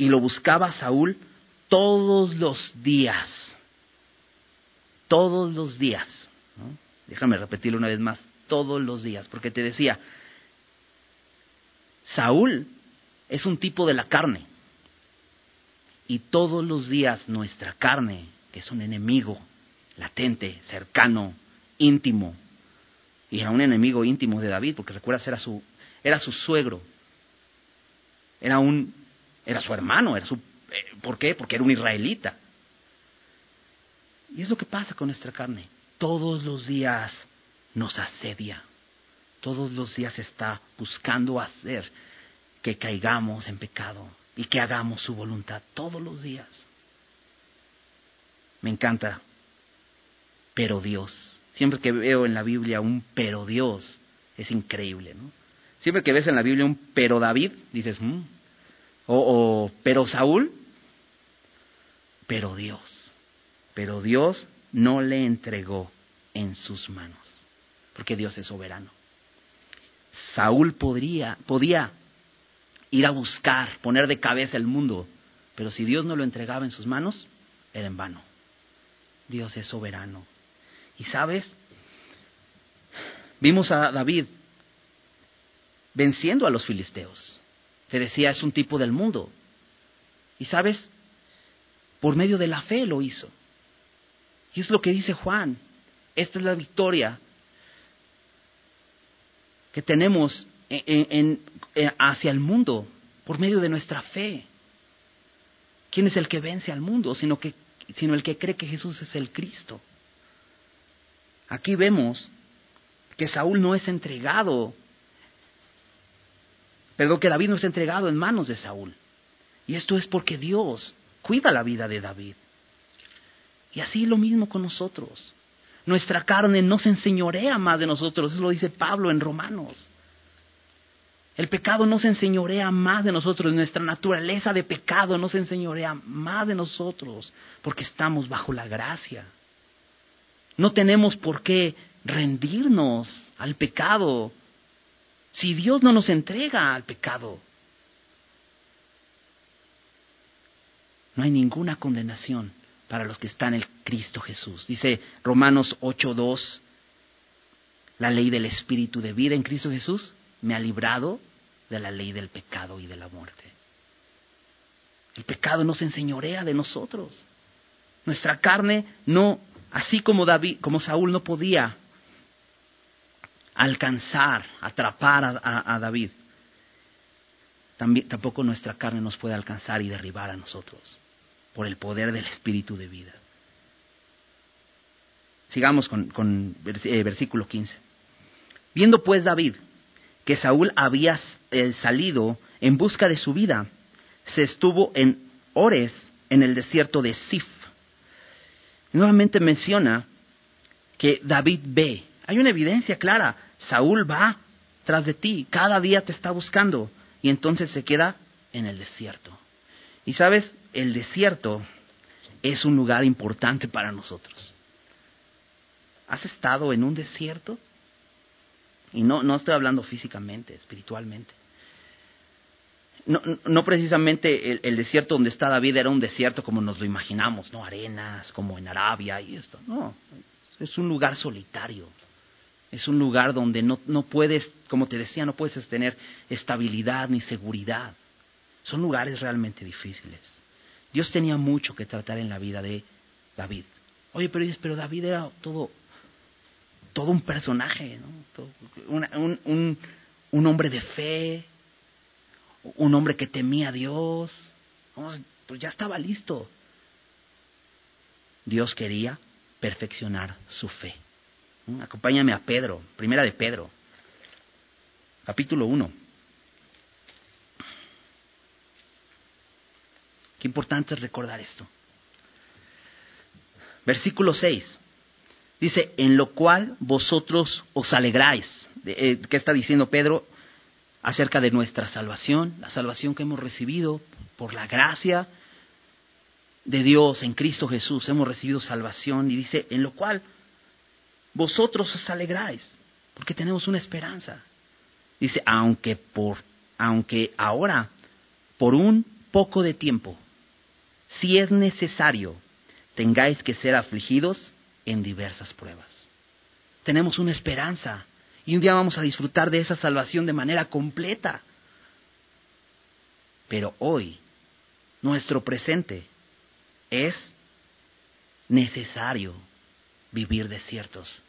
Y lo buscaba Saúl todos los días. Todos los días. Déjame repetirlo una vez más. Todos los días. Porque te decía, Saúl es un tipo de la carne. Y todos los días nuestra carne, que es un enemigo latente, cercano, íntimo, y era un enemigo íntimo de David, porque recuerdas, era su, era su suegro. Era un, era su hermano, era su, eh, ¿por qué? Porque era un israelita. Y es lo que pasa con nuestra carne. Todos los días nos asedia. Todos los días está buscando hacer que caigamos en pecado y que hagamos su voluntad. Todos los días. Me encanta. Pero Dios Siempre que veo en la Biblia un pero Dios, es increíble, ¿no? Siempre que ves en la Biblia un pero David, dices, mm". O, pero Saúl, pero Dios. Pero Dios no le entregó en sus manos, porque Dios es soberano. Saúl podría, podía ir a buscar, poner de cabeza el mundo, pero si Dios no lo entregaba en sus manos, era en vano. Dios es soberano. Y sabes, vimos a David venciendo a los filisteos. Te decía, es un tipo del mundo. Y sabes, por medio de la fe lo hizo. Y es lo que dice Juan. Esta es la victoria que tenemos en, hacia el mundo por medio de nuestra fe. ¿Quién es el que vence al mundo? Sino, que, sino el que cree que Jesús es el Cristo. Aquí vemos que Saúl no es entregado, perdón, que David no es entregado en manos de Saúl. Y esto es porque Dios cuida la vida de David. Y así lo mismo con nosotros. Nuestra carne no se enseñorea más de nosotros, eso lo dice Pablo en Romanos. El pecado no se enseñorea más de nosotros, nuestra naturaleza de pecado no se enseñorea más de nosotros, porque estamos bajo la gracia. No tenemos por qué rendirnos al pecado si Dios no nos entrega al pecado. No hay ninguna condenación para los que están en Cristo Jesús. Dice Romanos 8:2, la ley del Espíritu de vida en Cristo Jesús me ha librado de la ley del pecado y de la muerte. El pecado no se enseñorea de nosotros. Nuestra carne no Así como David, como Saúl no podía alcanzar, atrapar a, David, también, tampoco nuestra carne nos puede alcanzar y derribar a nosotros por el poder del Espíritu de vida. Sigamos con, con eh, versículo 15. Viendo pues David que Saúl había eh, salido en busca de su vida, se estuvo en Ores, en el desierto de Sif nuevamente menciona que David ve. Hay una evidencia clara. Saúl va tras de ti, cada día te está buscando y entonces se queda en el desierto. Y sabes, el desierto es un lugar importante para nosotros. ¿Has estado en un desierto? Y no, no estoy hablando físicamente, espiritualmente no, no precisamente el, desierto donde está David era un desierto como nos lo imaginamos, no arenas, como en Arabia y esto. No, es un lugar solitario. Es un lugar donde no, no puedes, como te decía, no puedes tener estabilidad ni seguridad. Son lugares realmente difíciles. Dios tenía mucho que tratar en la vida de David. Oye, pero dices, pero David era todo, todo un personaje, ¿no? un, un, hombre de fe, un hombre que temía a Dios. pues ya estaba listo. Dios quería perfeccionar su fe. Acompáñame a Pedro, primera de Pedro, capítulo 1. Qué importante es recordar esto. Versículo 6. Dice, en lo cual vosotros os alegráis. Eh, ¿Qué está diciendo Pedro? Acerca de nuestra salvación, la salvación que hemos recibido por la gracia de Dios en Cristo Jesús. Hemos recibido salvación y dice, en lo cual vosotros os alegráis, porque tenemos una esperanza. Dice, aunque por, aunque ahora, por un poco de tiempo, si es necesario, tengáis que ser afligidos en diversas pruebas. Tenemos una esperanza y un día vamos a disfrutar de esa salvación de manera completa. Pero hoy, nuestro presente, es necesario vivir desiertos,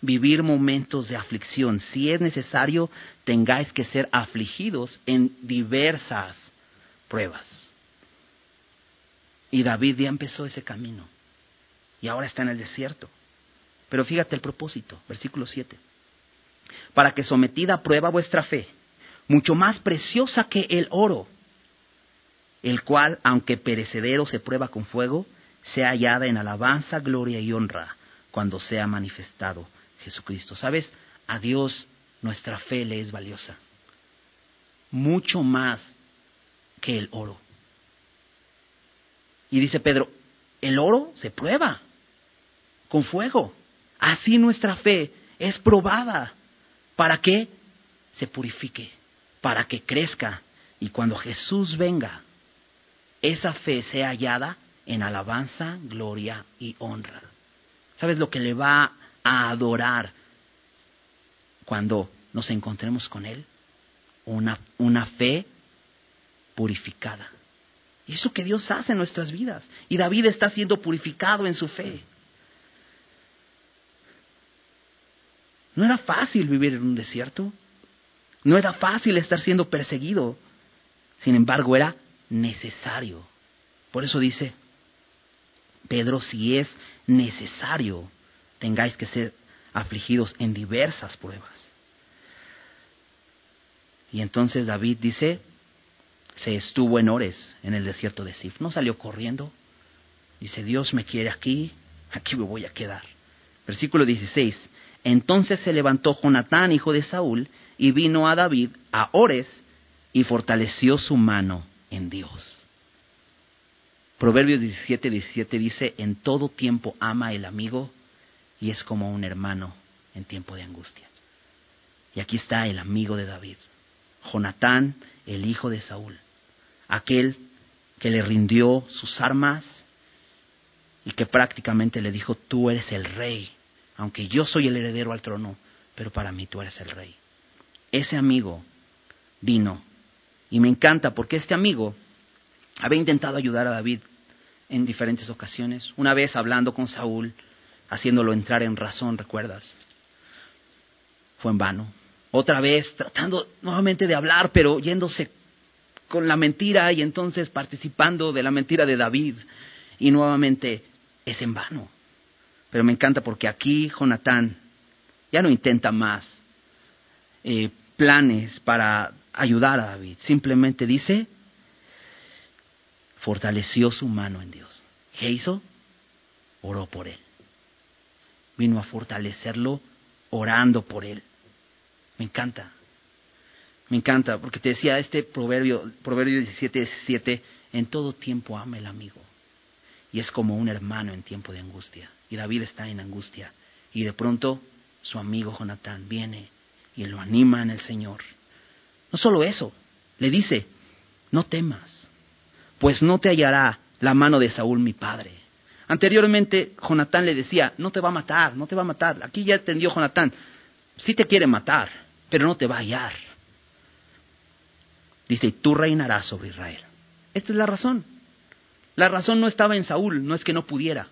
vivir momentos de aflicción. Si es necesario, tengáis que ser afligidos en diversas pruebas. Y David ya empezó ese camino. Y ahora está en el desierto. Pero fíjate el propósito, versículo 7. Para que sometida a prueba vuestra fe, mucho más preciosa que el oro, el cual, aunque perecedero se prueba con fuego, sea hallada en alabanza, gloria y honra cuando sea manifestado Jesucristo. ¿Sabes? A Dios nuestra fe le es valiosa. Mucho más que el oro. Y dice Pedro, el oro se prueba con fuego. Así nuestra fe es probada. ¿Para que Se purifique, para que crezca. Y cuando Jesús venga, esa fe sea hallada en alabanza, gloria y honra. ¿Sabes lo que le va a adorar cuando nos encontremos con Él? Una, una fe purificada. Y eso que Dios hace en nuestras vidas. Y David está siendo purificado en su fe. No era fácil vivir en un desierto. No era fácil estar siendo perseguido. Sin embargo, era necesario. Por eso dice Pedro, si es necesario, tengáis que ser afligidos en diversas pruebas. Y entonces David dice, se estuvo en Ores, en el desierto de Sif. No salió corriendo. Dice, Dios me quiere aquí, aquí me voy a quedar. Versículo 16. Entonces se levantó Jonatán, hijo de Saúl, y vino a David a Ores y fortaleció su mano en Dios. Proverbios 17, 17 dice, en todo tiempo ama el amigo y es como un hermano en tiempo de angustia. Y aquí está el amigo de David, Jonatán, el hijo de Saúl aquel que le rindió sus armas y que prácticamente le dijo, tú eres el rey, aunque yo soy el heredero al trono, pero para mí tú eres el rey. Ese amigo vino y me encanta porque este amigo había intentado ayudar a David en diferentes ocasiones. Una vez hablando con Saúl, haciéndolo entrar en razón, ¿recuerdas? Fue en vano. Otra vez tratando nuevamente de hablar, pero yéndose con la mentira y entonces participando de la mentira de David. Y nuevamente es en vano. Pero me encanta porque aquí Jonatán ya no intenta más eh, planes para ayudar a David. Simplemente dice, fortaleció su mano en Dios. ¿Qué? Oró por él. Vino a fortalecerlo orando por él. Me encanta. Me encanta, porque te decía este proverbio, proverbio 17, 17, en todo tiempo ama el amigo. Y es como un hermano en tiempo de angustia. Y David está en angustia. Y de pronto su amigo Jonatán viene y lo anima en el Señor. No solo eso, le dice, no temas, pues no te hallará la mano de Saúl mi padre. Anteriormente Jonatán le decía, no te va a matar, no te va a matar. Aquí ya entendió Jonatán, sí te quiere matar, pero no te va a hallar. Dice, y tú reinarás sobre Israel. Esta es la razón. La razón no estaba en Saúl, no es que no pudiera,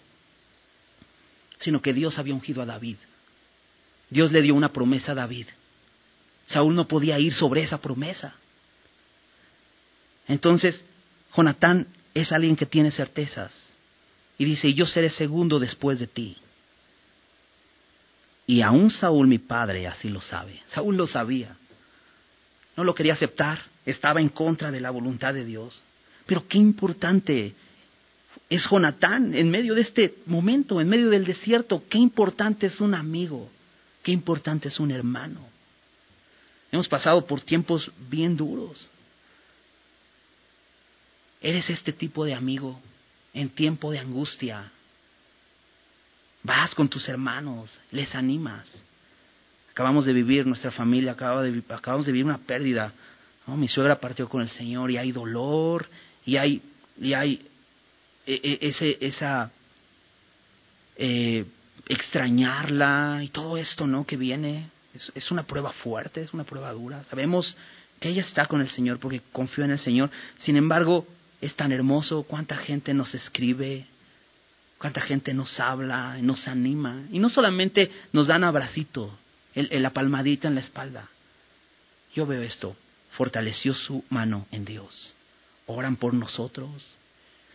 sino que Dios había ungido a David. Dios le dio una promesa a David. Saúl no podía ir sobre esa promesa. Entonces, Jonatán es alguien que tiene certezas. Y dice, yo seré segundo después de ti. Y aún Saúl, mi padre, así lo sabe. Saúl lo sabía. No lo quería aceptar. Estaba en contra de la voluntad de Dios. Pero qué importante es Jonatán en medio de este momento, en medio del desierto. Qué importante es un amigo. Qué importante es un hermano. Hemos pasado por tiempos bien duros. Eres este tipo de amigo en tiempo de angustia. Vas con tus hermanos, les animas. Acabamos de vivir, nuestra familia acabamos de vivir una pérdida. Mi suegra partió con el Señor y hay dolor y hay, y hay e, e, ese, esa eh, extrañarla y todo esto, ¿no? Que viene. Es, es, una prueba fuerte, es una prueba dura. Sabemos que ella está con el Señor porque confió en el Señor. Sin embargo, es tan hermoso cuánta gente nos escribe, cuánta gente nos habla, nos anima. Y no solamente nos dan abracito, la palmadita en la espalda. Yo veo esto. Fortaleció su mano en Dios. Oran por nosotros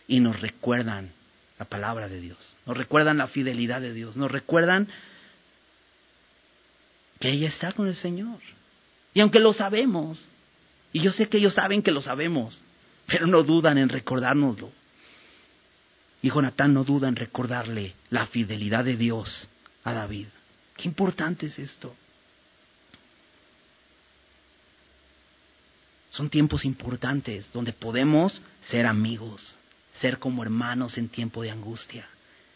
y nos recuerdan la palabra de Dios, nos recuerdan la fidelidad de Dios, nos recuerdan que ella está con el Señor. Y aunque lo sabemos, y yo sé que ellos saben que lo sabemos, pero no dudan en recordárnoslo. Y Jonatán no duda en recordarle la fidelidad de Dios a David. Qué importante es esto. Son tiempos importantes donde podemos ser amigos, ser como hermanos en tiempo de angustia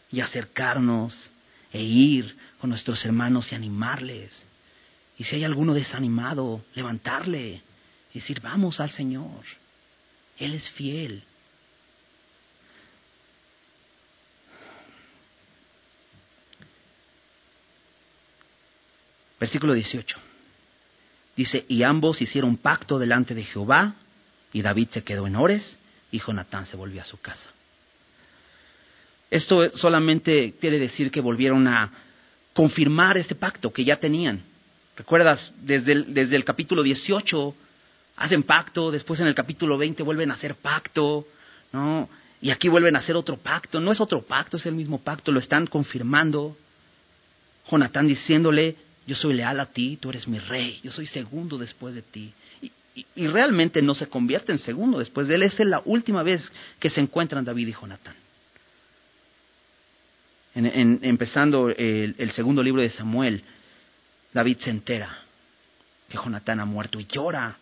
y acercarnos e ir con nuestros hermanos y animarles. Y si hay alguno desanimado, levantarle y decir, vamos al Señor. Él es fiel. Versículo 18. Dice, y ambos hicieron pacto delante de Jehová, y David se quedó en Ores, y Jonatán se volvió a su casa. Esto solamente quiere decir que volvieron a confirmar este pacto que ya tenían. ¿Recuerdas? Desde el, desde el capítulo 18 hacen pacto, después en el capítulo 20 vuelven a hacer pacto, ¿no? Y aquí vuelven a hacer otro pacto. No es otro pacto, es el mismo pacto, lo están confirmando. Jonatán diciéndole, yo soy leal a ti, tú eres mi rey, yo soy segundo después de ti. Y, realmente no se convierte en segundo después de él. Esa es la última vez que se encuentran David y Jonatán. En, empezando el, el segundo libro de Samuel, David se entera que Jonatán ha muerto y llora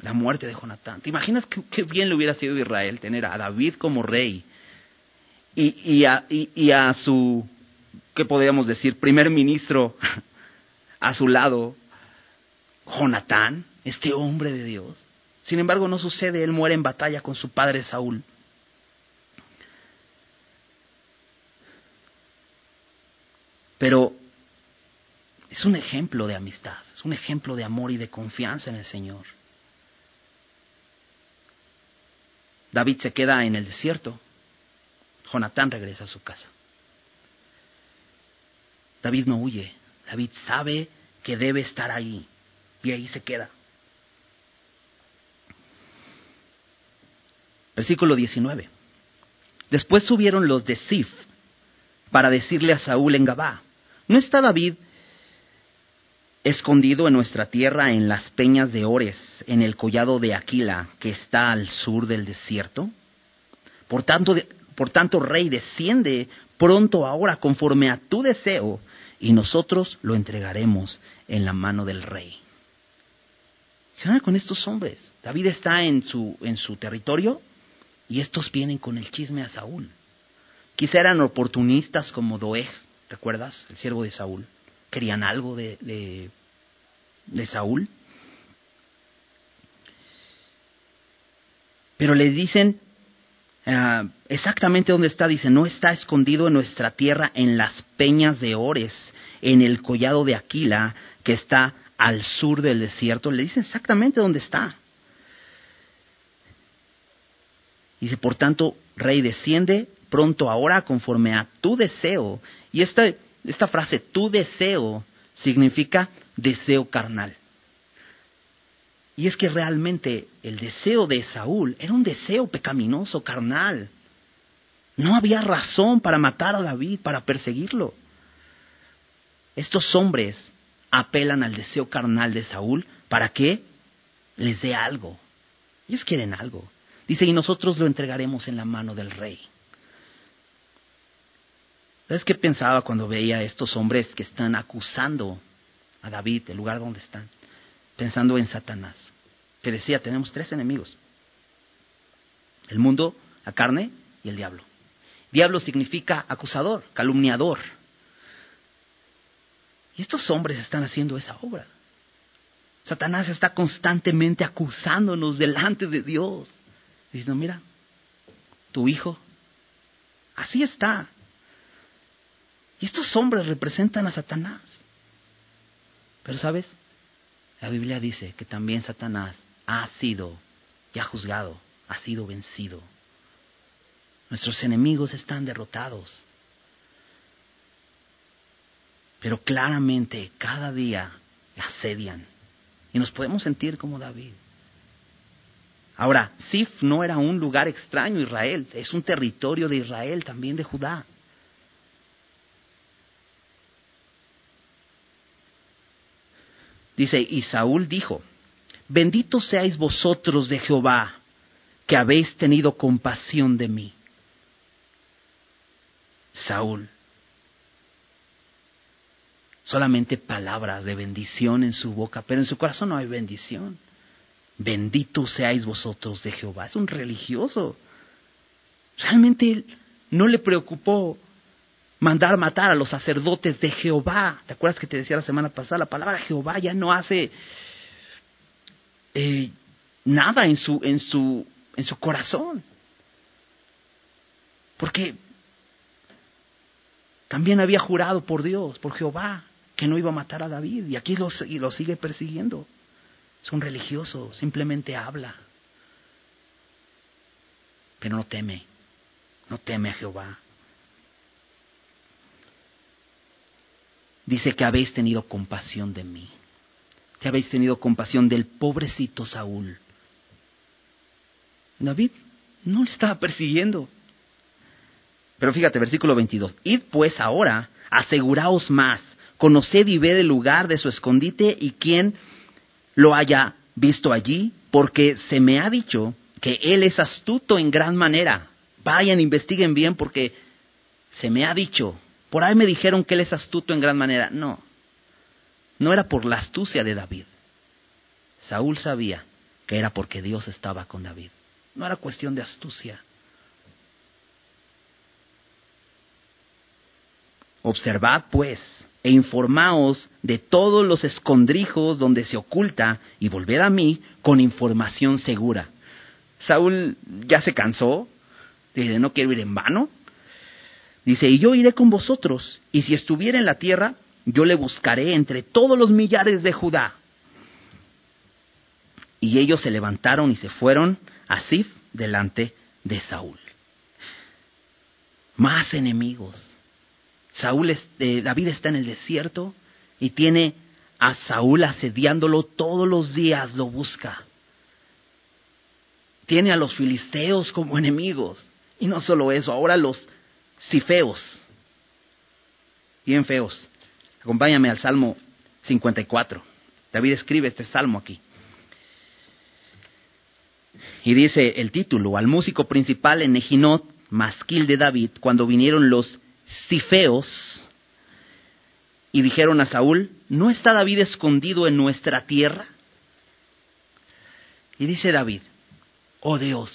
la muerte de Jonatán. ¿Te imaginas qué, bien le hubiera sido a Israel tener a David como rey y, y, a, y, a su, ¿qué podríamos decir?, primer ministro a su lado, Jonatán, este hombre de Dios. Sin embargo, no sucede, él muere en batalla con su padre Saúl. Pero es un ejemplo de amistad, es un ejemplo de amor y de confianza en el Señor. David se queda en el desierto. Jonatán regresa a su casa. David no huye. David sabe que debe estar ahí. Y ahí se queda. Versículo 19. Después subieron los de Sif para decirle a Saúl en Gabá, ¿no está David escondido en nuestra tierra en las peñas de Ores, en el collado de Aquila, que está al sur del desierto? Por tanto, por tanto, rey, desciende pronto ahora conforme a tu deseo, y nosotros lo entregaremos en la mano del rey. ¿Qué con estos hombres? David está en su, en su territorio y estos vienen con el chisme a Saúl. Quizá eran oportunistas como Doeg, ¿recuerdas? El siervo de Saúl. Querían algo de Saúl. Pero le dicen ah, exactamente dónde está. Dice, no está escondido en nuestra tierra en las peñas de Ores, en el collado de Aquila, que está al sur del desierto. Le dicen exactamente dónde está. Dice, por tanto, rey, desciende pronto ahora conforme a tu deseo. Y esta, esta frase, tu deseo, significa deseo carnal. Y es que realmente el deseo de Saúl era un deseo pecaminoso, carnal. No había razón para matar a David, para perseguirlo. Estos hombres apelan al deseo carnal de Saúl para que les dé algo. Ellos quieren algo. Dice, y nosotros lo entregaremos en la mano del rey. ¿Sabes qué pensaba cuando veía a estos hombres que están acusando a David, el lugar donde están? Pensando en Satanás, que decía, tenemos tres enemigos. El mundo, la carne y el diablo. Diablo significa acusador, calumniador. Y estos hombres están haciendo esa obra. Satanás está constantemente acusándonos delante de Dios. Diciendo, mira, tu hijo, así está. Y estos hombres representan a Satanás. Pero sabes, la Biblia dice que también Satanás ha sido ya juzgado, ha sido vencido. Nuestros enemigos están derrotados. Pero claramente cada día asedian. Y nos podemos sentir como David. Ahora, Sif no era un lugar extraño Israel, es un territorio de Israel, también de Judá. Dice, y Saúl dijo, bendito seáis vosotros de Jehová, que habéis tenido compasión de mí. Saúl, solamente palabras de bendición en su boca, pero en su corazón no hay bendición. Bendito seáis vosotros de Jehová. Es un religioso. Realmente no le preocupó mandar matar a los sacerdotes de Jehová. ¿Te acuerdas que te decía la semana pasada? La palabra Jehová ya no hace eh, nada en su, en, su, en su corazón. Porque también había jurado por Dios, por Jehová, que no iba a matar a David y aquí lo, y lo sigue persiguiendo. Es un religioso, simplemente habla, pero no teme, no teme a Jehová. Dice que habéis tenido compasión de mí, que habéis tenido compasión del pobrecito Saúl. David no le estaba persiguiendo. Pero fíjate, versículo 22. Id pues ahora, aseguraos más, conoced y ved el lugar de su escondite y quién lo haya visto allí, porque se me ha dicho que él es astuto en gran manera. Vayan, investiguen bien, porque se me ha dicho. Por ahí me dijeron que él es astuto en gran manera. No, no era por la astucia de David. Saúl sabía que era porque Dios estaba con David. No era cuestión de astucia. Observad, pues, e informaos de todos los escondrijos donde se oculta y volved a mí con información segura. Saúl ya se cansó, dice, no quiero ir en vano. Dice, y yo iré con vosotros, y si estuviera en la tierra, yo le buscaré entre todos los millares de Judá. Y ellos se levantaron y se fueron a Sif delante de Saúl. Más enemigos, Saúl, eh, David está en el desierto y tiene a Saúl asediándolo todos los días, lo busca. Tiene a los filisteos como enemigos. Y no solo eso, ahora los cifeos, bien feos. Acompáñame al Salmo 54. David escribe este salmo aquí. Y dice el título, al músico principal en Ejinot, masquil de David, cuando vinieron los cifeos y dijeron a Saúl, ¿no está David escondido en nuestra tierra? Y dice David, oh Dios,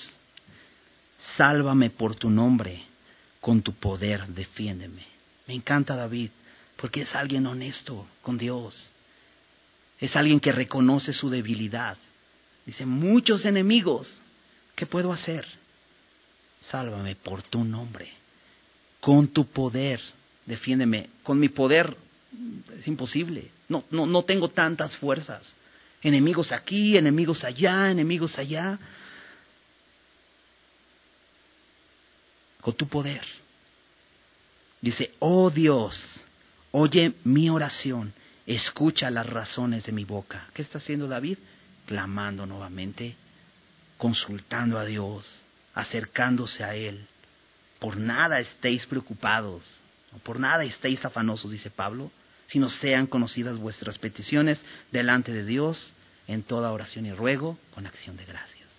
sálvame por tu nombre, con tu poder defiéndeme. Me encanta David, porque es alguien honesto con Dios. Es alguien que reconoce su debilidad. Dice, muchos enemigos, ¿qué puedo hacer? Sálvame por tu nombre con tu poder, defiéndeme. Con mi poder es imposible. No, no, no tengo tantas fuerzas. Enemigos aquí, enemigos allá, enemigos allá. Con tu poder. Dice, oh Dios, oye mi oración, escucha las razones de mi boca. ¿Qué está haciendo David? Clamando nuevamente, consultando a Dios, acercándose a Él. Por nada estéis preocupados, por nada estéis afanosos, dice Pablo, sino sean conocidas vuestras peticiones delante de Dios en toda oración y ruego con acción de gracias.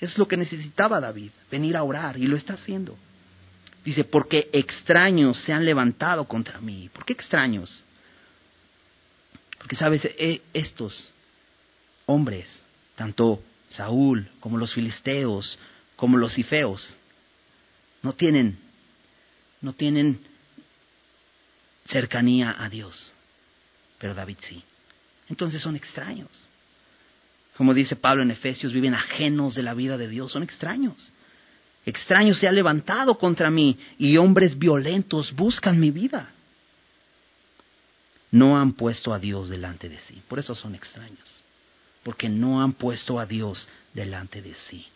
Es lo que necesitaba David, venir a orar, y lo está haciendo. Dice, porque extraños se han levantado contra mí. ¿Por qué extraños? Porque, sabes, e, estos hombres, tanto Saúl como los filisteos, como los ifeos, no tienen, no tienen cercanía a Dios, pero David sí. Entonces son extraños. Como dice Pablo en Efesios, viven ajenos de la vida de Dios, son extraños. Extraños se ha levantado contra mí y hombres violentos buscan mi vida. No han puesto a Dios delante de sí, por eso son extraños, porque no han puesto a Dios delante de sí.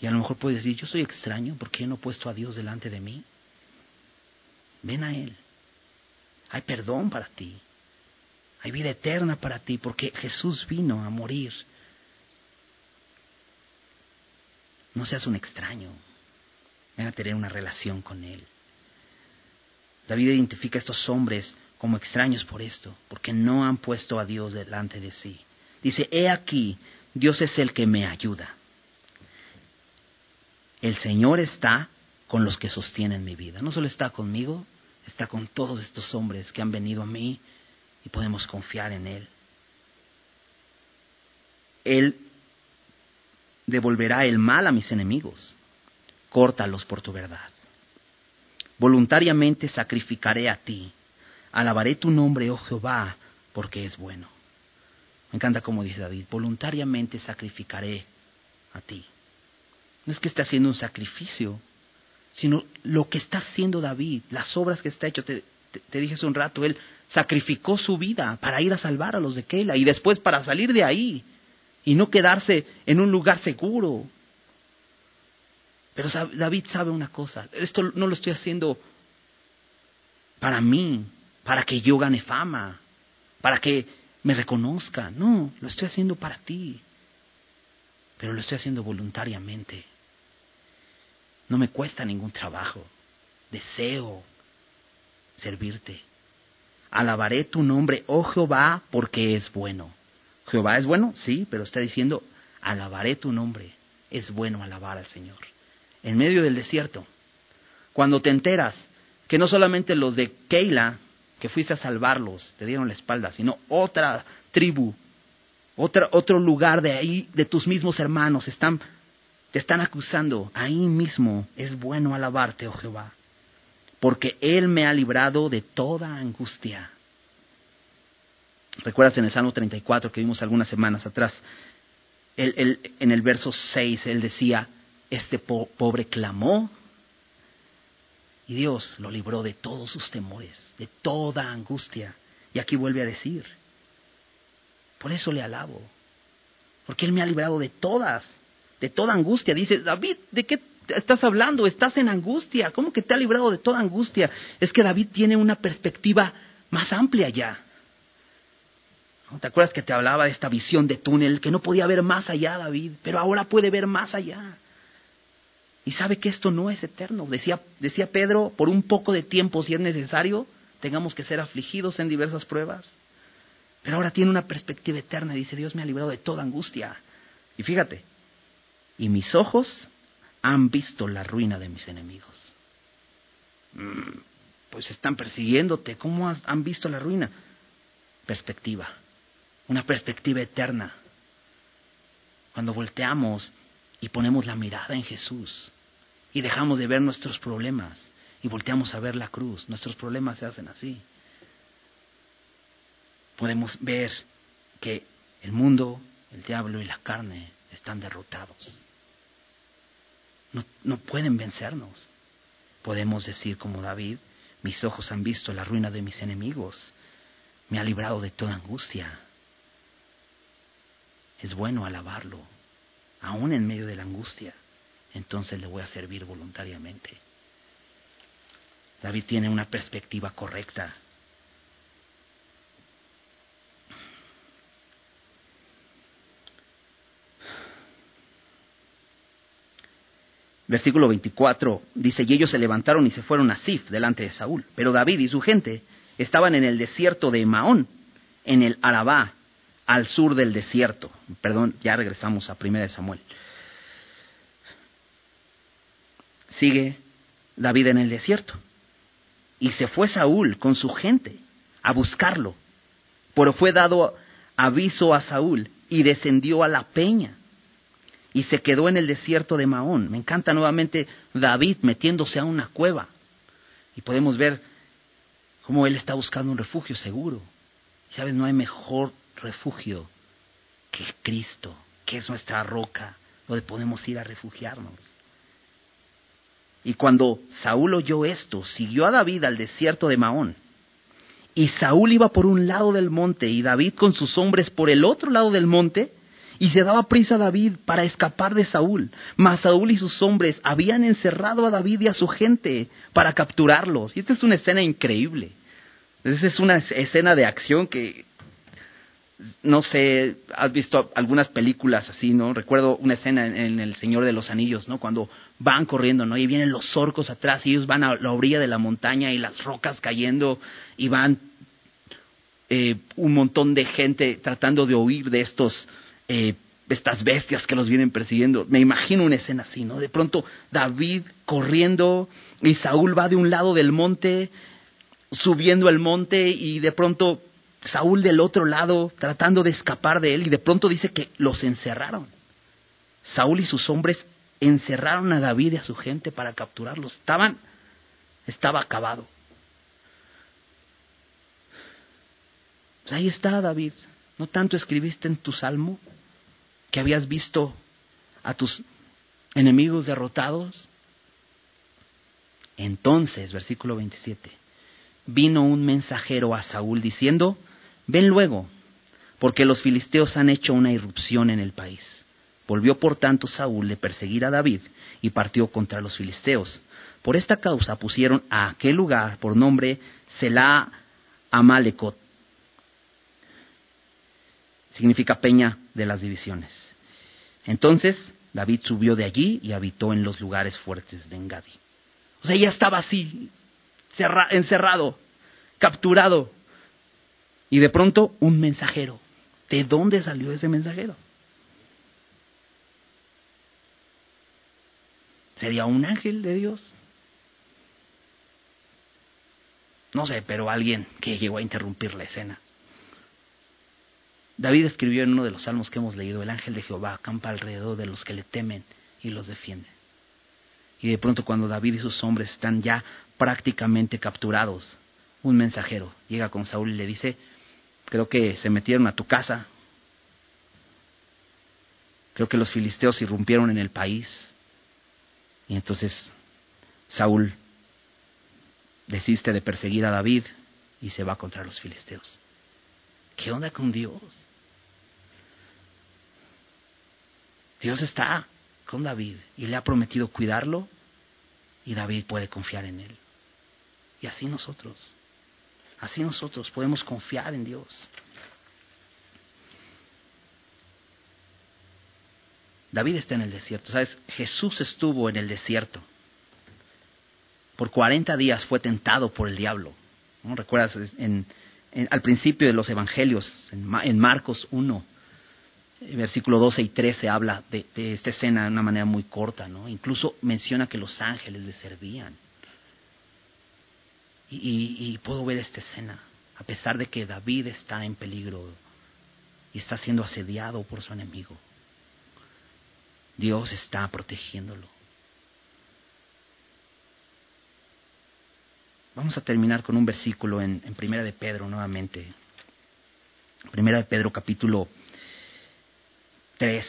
Y a lo mejor puedes decir, yo soy extraño porque no he puesto a Dios delante de mí. Ven a Él. Hay perdón para ti. Hay vida eterna para ti porque Jesús vino a morir. No seas un extraño. Ven a tener una relación con Él. David identifica a estos hombres como extraños por esto, porque no han puesto a Dios delante de sí. Dice, he aquí, Dios es el que me ayuda. El Señor está con los que sostienen mi vida. No solo está conmigo, está con todos estos hombres que han venido a mí y podemos confiar en Él. Él devolverá el mal a mis enemigos. Córtalos por tu verdad. Voluntariamente sacrificaré a ti. Alabaré tu nombre, oh Jehová, porque es bueno. Me encanta como dice David, voluntariamente sacrificaré a ti. No es que esté haciendo un sacrificio, sino lo que está haciendo David, las obras que está hecho. Te, dije hace un rato, él sacrificó su vida para ir a salvar a los de Keila y después para salir de ahí y no quedarse en un lugar seguro. Pero David sabe una cosa, esto no lo estoy haciendo para mí, para que yo gane fama, para que me reconozca, no, lo estoy haciendo para ti, pero lo estoy haciendo voluntariamente. No me cuesta ningún trabajo. Deseo servirte. Alabaré tu nombre, oh Jehová, porque es bueno. Jehová es bueno, sí, pero está diciendo, alabaré tu nombre. Es bueno alabar al Señor. En medio del desierto, cuando te enteras que no solamente los de Keila, que fuiste a salvarlos, te dieron la espalda, sino otra tribu, otra, otro lugar de ahí, de tus mismos hermanos, están te están acusando, ahí mismo es bueno alabarte, oh Jehová, porque Él me ha librado de toda angustia. ¿Recuerdas en el Salmo 34 que vimos algunas semanas atrás? en el verso 6 Él decía, este pobre clamó y Dios lo libró de todos sus temores, de toda angustia. Y aquí vuelve a decir, por eso le alabo, porque Él me ha librado de todas de toda angustia. Dice, David, ¿de qué estás hablando? Estás en angustia. ¿Cómo que te ha librado de toda angustia? Es que David tiene una perspectiva más amplia ya. ¿Te acuerdas que te hablaba de esta visión de túnel que no podía ver más allá, David? Pero ahora puede ver más allá. Y sabe que esto no es eterno. Decía, decía Pedro, por un poco de tiempo, si es necesario, tengamos que ser afligidos en diversas pruebas. Pero ahora tiene una perspectiva eterna dice, Dios me ha librado de toda angustia. Y fíjate, y mis ojos han visto la ruina de mis enemigos. Mm, pues están persiguiéndote. ¿Cómo han visto la ruina? Perspectiva, una perspectiva eterna. Cuando volteamos y ponemos la mirada en Jesús y dejamos de ver nuestros problemas y volteamos a ver la cruz, nuestros problemas se hacen así. Podemos ver que el mundo, el diablo y la carne están derrotados. No, no pueden vencernos. Podemos decir como David, mis ojos han visto la ruina de mis enemigos, me ha librado de toda angustia. Es bueno alabarlo, aún en medio de la angustia, entonces le voy a servir voluntariamente. David tiene una perspectiva correcta. Versículo 24 dice, y ellos se levantaron y se fueron a Sif delante de Saúl. Pero David y su gente estaban en el desierto de Maón, en el Arabá, al sur del desierto. Perdón, ya regresamos a 1 Samuel. Sigue David en el desierto. Y se fue Saúl con su gente a buscarlo. Pero fue dado aviso a Saúl y descendió a la peña y se quedó en el desierto de Maón. Me encanta nuevamente David metiéndose a una cueva. Y podemos ver cómo él está buscando un refugio seguro. ¿Sabes? No hay mejor refugio que Cristo, que es nuestra roca, donde podemos ir a refugiarnos. Y cuando Saúl oyó esto, siguió a David al desierto de Maón. Y Saúl iba por un lado del monte y David con sus hombres por el otro lado del monte. Y se daba prisa a David para escapar de Saúl. Mas Saúl y sus hombres habían encerrado a David y a su gente para capturarlos. Y esta es una escena increíble. Esa es una escena de acción que no sé, has visto algunas películas así, ¿no? Recuerdo una escena en, El Señor de los Anillos, ¿no? Cuando van corriendo, ¿no? Y vienen los orcos atrás y ellos van a la orilla de la montaña y las rocas cayendo y van eh, un montón de gente tratando de huir de estos, eh, estas bestias que los vienen persiguiendo. Me imagino una escena así, ¿no? De pronto David corriendo y Saúl va de un lado del monte, subiendo el monte y de pronto Saúl del otro lado tratando de escapar de él y de pronto dice que los encerraron. Saúl y sus hombres encerraron a David y a su gente para capturarlos. Estaban, estaba acabado. Pues ahí está David. ¿No tanto escribiste en tu salmo que habías visto a tus enemigos derrotados? Entonces, versículo 27, vino un mensajero a Saúl diciendo, Ven luego, porque los filisteos han hecho una irrupción en el país. Volvió por tanto Saúl de perseguir a David y partió contra los filisteos. Por esta causa pusieron a aquel lugar por nombre Selah Amalekot. Significa peña de las divisiones. Entonces David subió de allí y habitó en los lugares fuertes de Engadi. O sea, ya estaba así, encerrado, capturado, y de pronto un mensajero. ¿De dónde salió ese mensajero? ¿Sería un ángel de Dios? No sé, pero alguien que llegó a interrumpir la escena. David escribió en uno de los salmos que hemos leído, el ángel de Jehová acampa alrededor de los que le temen y los defiende. Y de pronto cuando David y sus hombres están ya prácticamente capturados, un mensajero llega con Saúl y le dice, Creo que se metieron a tu casa. Creo que los filisteos irrumpieron en el país. Y entonces Saúl desiste de perseguir a David y se va contra los filisteos. ¿Qué onda con Dios? Dios está con David y le ha prometido cuidarlo y David puede confiar en él. Y así nosotros. Así nosotros podemos confiar en Dios. David está en el desierto. ¿Sabes? Jesús estuvo en el desierto. Por 40 días fue tentado por el diablo. ¿No? ¿Recuerdas? En, al principio de los evangelios, en, Marcos 1, versículo 12 y 13, habla de, de, esta escena de una manera muy corta. ¿no? Incluso menciona que los ángeles le servían. Y, puedo ver esta escena, a pesar de que David está en peligro y está siendo asediado por su enemigo. Dios está protegiéndolo. Vamos a terminar con un versículo en, en Primera de Pedro nuevamente. Primera de Pedro capítulo 3.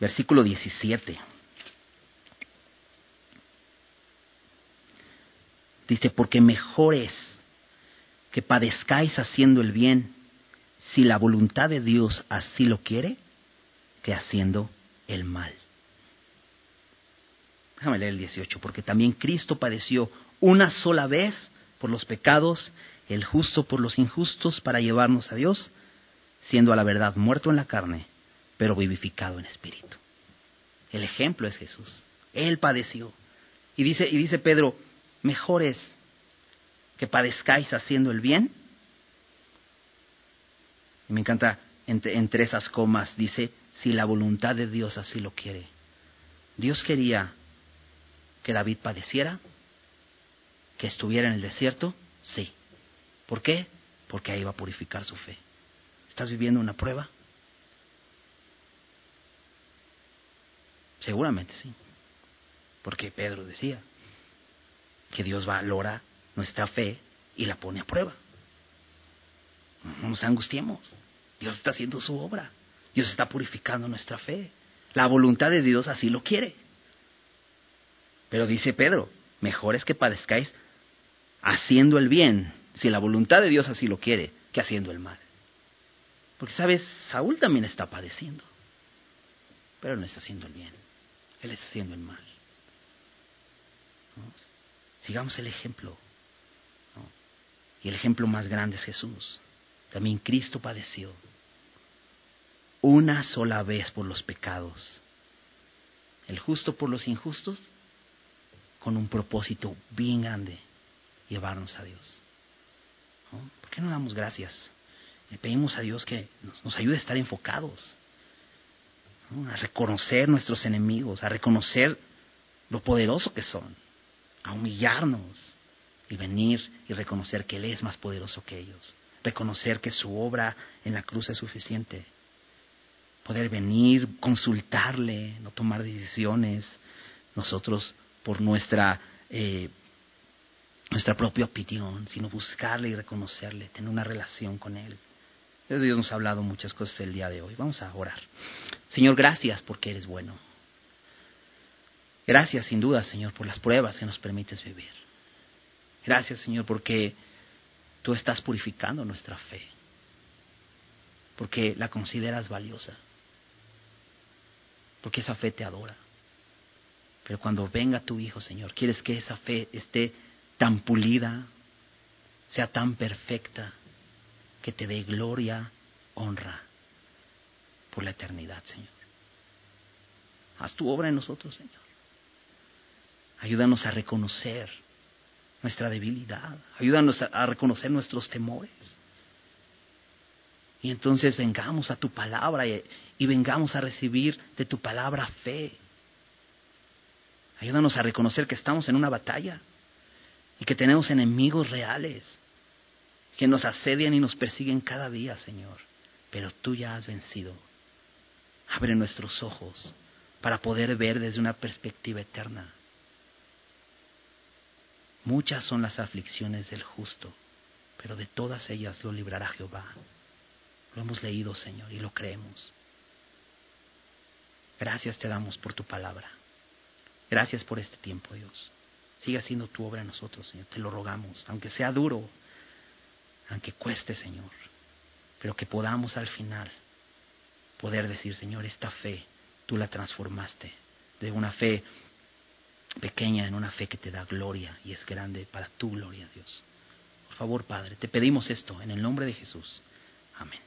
Versículo 17. Dice, porque mejor es que padezcáis haciendo el bien, si la voluntad de Dios así lo quiere, que haciendo el mal. Déjame leer el 18, porque también Cristo padeció una sola vez por los pecados, el justo por los injustos, para llevarnos a Dios, siendo a la verdad muerto en la carne, pero vivificado en espíritu. El ejemplo es Jesús. Él padeció. Y dice, y dice Pedro, mejor es que padezcáis haciendo el bien. Y me encanta entre, entre esas comas, dice, si la voluntad de Dios así lo quiere. Dios quería que David padeciera, que estuviera en el desierto, sí. ¿Por qué? Porque ahí va a purificar su fe. ¿Estás viviendo una prueba? Seguramente sí. Porque Pedro decía que Dios valora nuestra fe y la pone a prueba. No nos angustiemos. Dios está haciendo su obra. Dios está purificando nuestra fe. La voluntad de Dios así lo quiere. Pero dice Pedro, mejor es que padezcáis haciendo el bien, si la voluntad de Dios así lo quiere, que haciendo el mal. Porque, ¿sabes? Saúl también está padeciendo, pero no está haciendo el bien, él está haciendo el mal. Sigamos el ejemplo. Y el ejemplo más grande es Jesús. También Cristo padeció una sola vez por los pecados, el justo por los injustos con un propósito bien grande, llevarnos a Dios. ¿Por qué no damos gracias? Le pedimos a Dios que nos, ayude a estar enfocados, a reconocer nuestros enemigos, a reconocer lo poderoso que son, a humillarnos y venir y reconocer que Él es más poderoso que ellos, reconocer que su obra en la cruz es suficiente, poder venir, consultarle, no tomar decisiones, nosotros por nuestra, eh, nuestra propia opinión, sino buscarle y reconocerle, tener una relación con Él. Dios nos ha hablado muchas cosas el día de hoy. Vamos a orar. Señor, gracias porque eres bueno. Gracias, sin duda, Señor, por las pruebas que nos permites vivir. Gracias, Señor, porque tú estás purificando nuestra fe. Porque la consideras valiosa. Porque esa fe te adora. Pero cuando venga tu Hijo, Señor, quieres que esa fe esté tan pulida, sea tan perfecta, que te dé gloria, honra por la eternidad, Señor. Haz tu obra en nosotros, Señor. Ayúdanos a reconocer nuestra debilidad. Ayúdanos a, reconocer nuestros temores. Y entonces vengamos a tu palabra y, vengamos a recibir de tu palabra fe Ayúdanos a reconocer que estamos en una batalla y que tenemos enemigos reales que nos asedian y nos persiguen cada día, Señor. Pero tú ya has vencido. Abre nuestros ojos para poder ver desde una perspectiva eterna. Muchas son las aflicciones del justo, pero de todas ellas lo librará Jehová. Lo hemos leído, Señor, y lo creemos. Gracias te damos por tu palabra. Gracias por este tiempo, Dios. Siga haciendo tu obra en nosotros, Señor. Te lo rogamos, aunque sea duro, aunque cueste, Señor. Pero que podamos al final poder decir, Señor, esta fe tú la transformaste de una fe pequeña en una fe que te da gloria y es grande para tu gloria, Dios. Por favor, Padre, te pedimos esto en el nombre de Jesús. Amén.